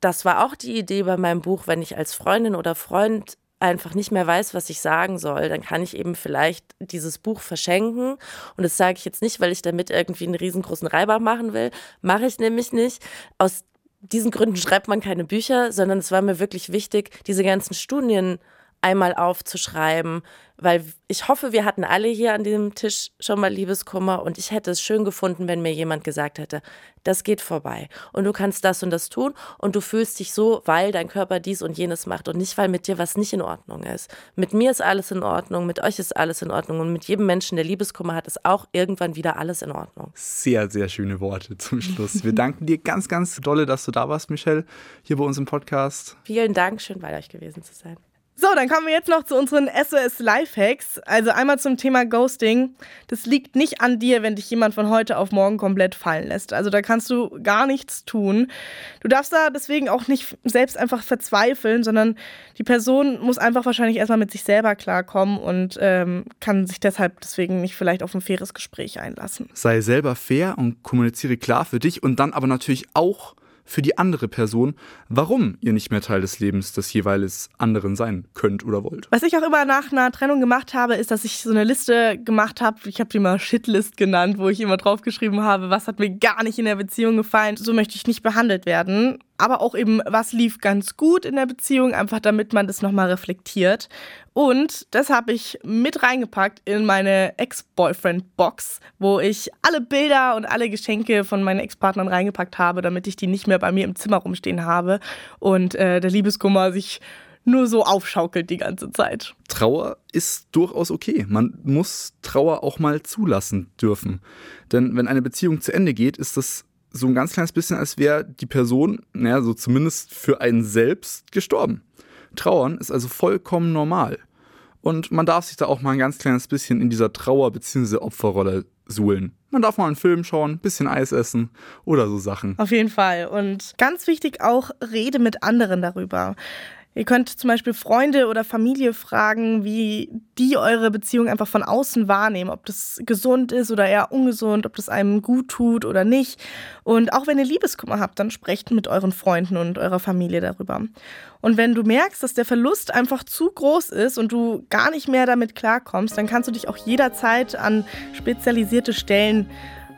das war auch die Idee bei meinem Buch, wenn ich als Freundin oder Freund einfach nicht mehr weiß, was ich sagen soll, dann kann ich eben vielleicht dieses Buch verschenken. Und das sage ich jetzt nicht, weil ich damit irgendwie einen riesengroßen Reibach machen will. Mache ich nämlich nicht. Aus diesen Gründen schreibt man keine Bücher, sondern es war mir wirklich wichtig, diese ganzen Studien einmal aufzuschreiben. weil ich hoffe, wir hatten alle hier an diesem Tisch schon mal Liebeskummer und ich hätte es schön gefunden, wenn mir jemand gesagt hätte, das geht vorbei und du kannst das und das tun und du fühlst dich so, weil dein Körper dies und jenes macht und nicht, weil mit dir was nicht in Ordnung ist. Mit mir ist alles in Ordnung, mit euch ist alles in Ordnung und mit jedem Menschen, der Liebeskummer hat, ist auch irgendwann wieder alles in Ordnung. Sehr, sehr schöne Worte zum Schluss. Wir danken dir ganz, ganz dolle, dass du da warst, Michelle, hier bei uns im Podcast. Vielen Dank, schön bei euch gewesen zu sein. So, dann kommen wir jetzt noch zu unseren SOS Lifehacks. Also einmal zum Thema Ghosting. Das liegt nicht an dir, wenn dich jemand von heute auf morgen komplett fallen lässt. Also da kannst du gar nichts tun. Du darfst da deswegen auch nicht selbst einfach verzweifeln, sondern die Person muss einfach wahrscheinlich erstmal mit sich selber klarkommen und ähm, kann sich deshalb deswegen nicht vielleicht auf ein faires Gespräch einlassen. Sei selber fair und kommuniziere klar für dich und dann aber natürlich auch für die andere Person, warum ihr nicht mehr Teil des Lebens des jeweils anderen sein könnt oder wollt. Was ich auch immer nach einer Trennung gemacht habe, ist, dass ich so eine Liste gemacht habe, ich habe die mal Shitlist genannt, wo ich immer draufgeschrieben habe, was hat mir gar nicht in der Beziehung gefallen, so möchte ich nicht behandelt werden aber auch eben, was lief ganz gut in der Beziehung, einfach damit man das nochmal reflektiert. Und das habe ich mit reingepackt in meine Ex-Boyfriend-Box, wo ich alle Bilder und alle Geschenke von meinen Ex-Partnern reingepackt habe, damit ich die nicht mehr bei mir im Zimmer rumstehen habe und äh, der Liebeskummer sich nur so aufschaukelt die ganze Zeit. Trauer ist durchaus okay. Man muss Trauer auch mal zulassen dürfen. Denn wenn eine Beziehung zu Ende geht, ist das so ein ganz kleines bisschen, als wäre die Person, naja, so zumindest für einen selbst gestorben. Trauern ist also vollkommen normal. Und man darf sich da auch mal ein ganz kleines bisschen in dieser Trauer- bzw. Opferrolle suhlen. Man darf mal einen Film schauen, ein bisschen Eis essen oder so Sachen. Auf jeden Fall. Und ganz wichtig auch, rede mit anderen darüber. Ihr könnt zum Beispiel Freunde oder Familie fragen, wie die eure Beziehung einfach von außen wahrnehmen, ob das gesund ist oder eher ungesund, ob das einem gut tut oder nicht. Und auch wenn ihr Liebeskummer habt, dann sprecht mit euren Freunden und eurer Familie darüber. Und wenn du merkst, dass der Verlust einfach zu groß ist und du gar nicht mehr damit klarkommst, dann kannst du dich auch jederzeit an spezialisierte Stellen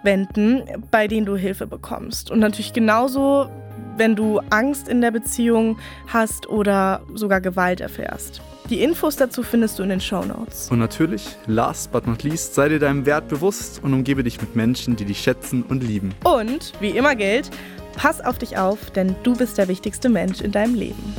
wenden, bei denen du Hilfe bekommst. Und natürlich genauso wenn du Angst in der Beziehung hast oder sogar Gewalt erfährst. Die Infos dazu findest du in den Show Notes. Und natürlich, last but not least, sei dir deinem Wert bewusst und umgebe dich mit Menschen, die dich schätzen und lieben. Und, wie immer gilt, pass auf dich auf, denn du bist der wichtigste Mensch in deinem Leben.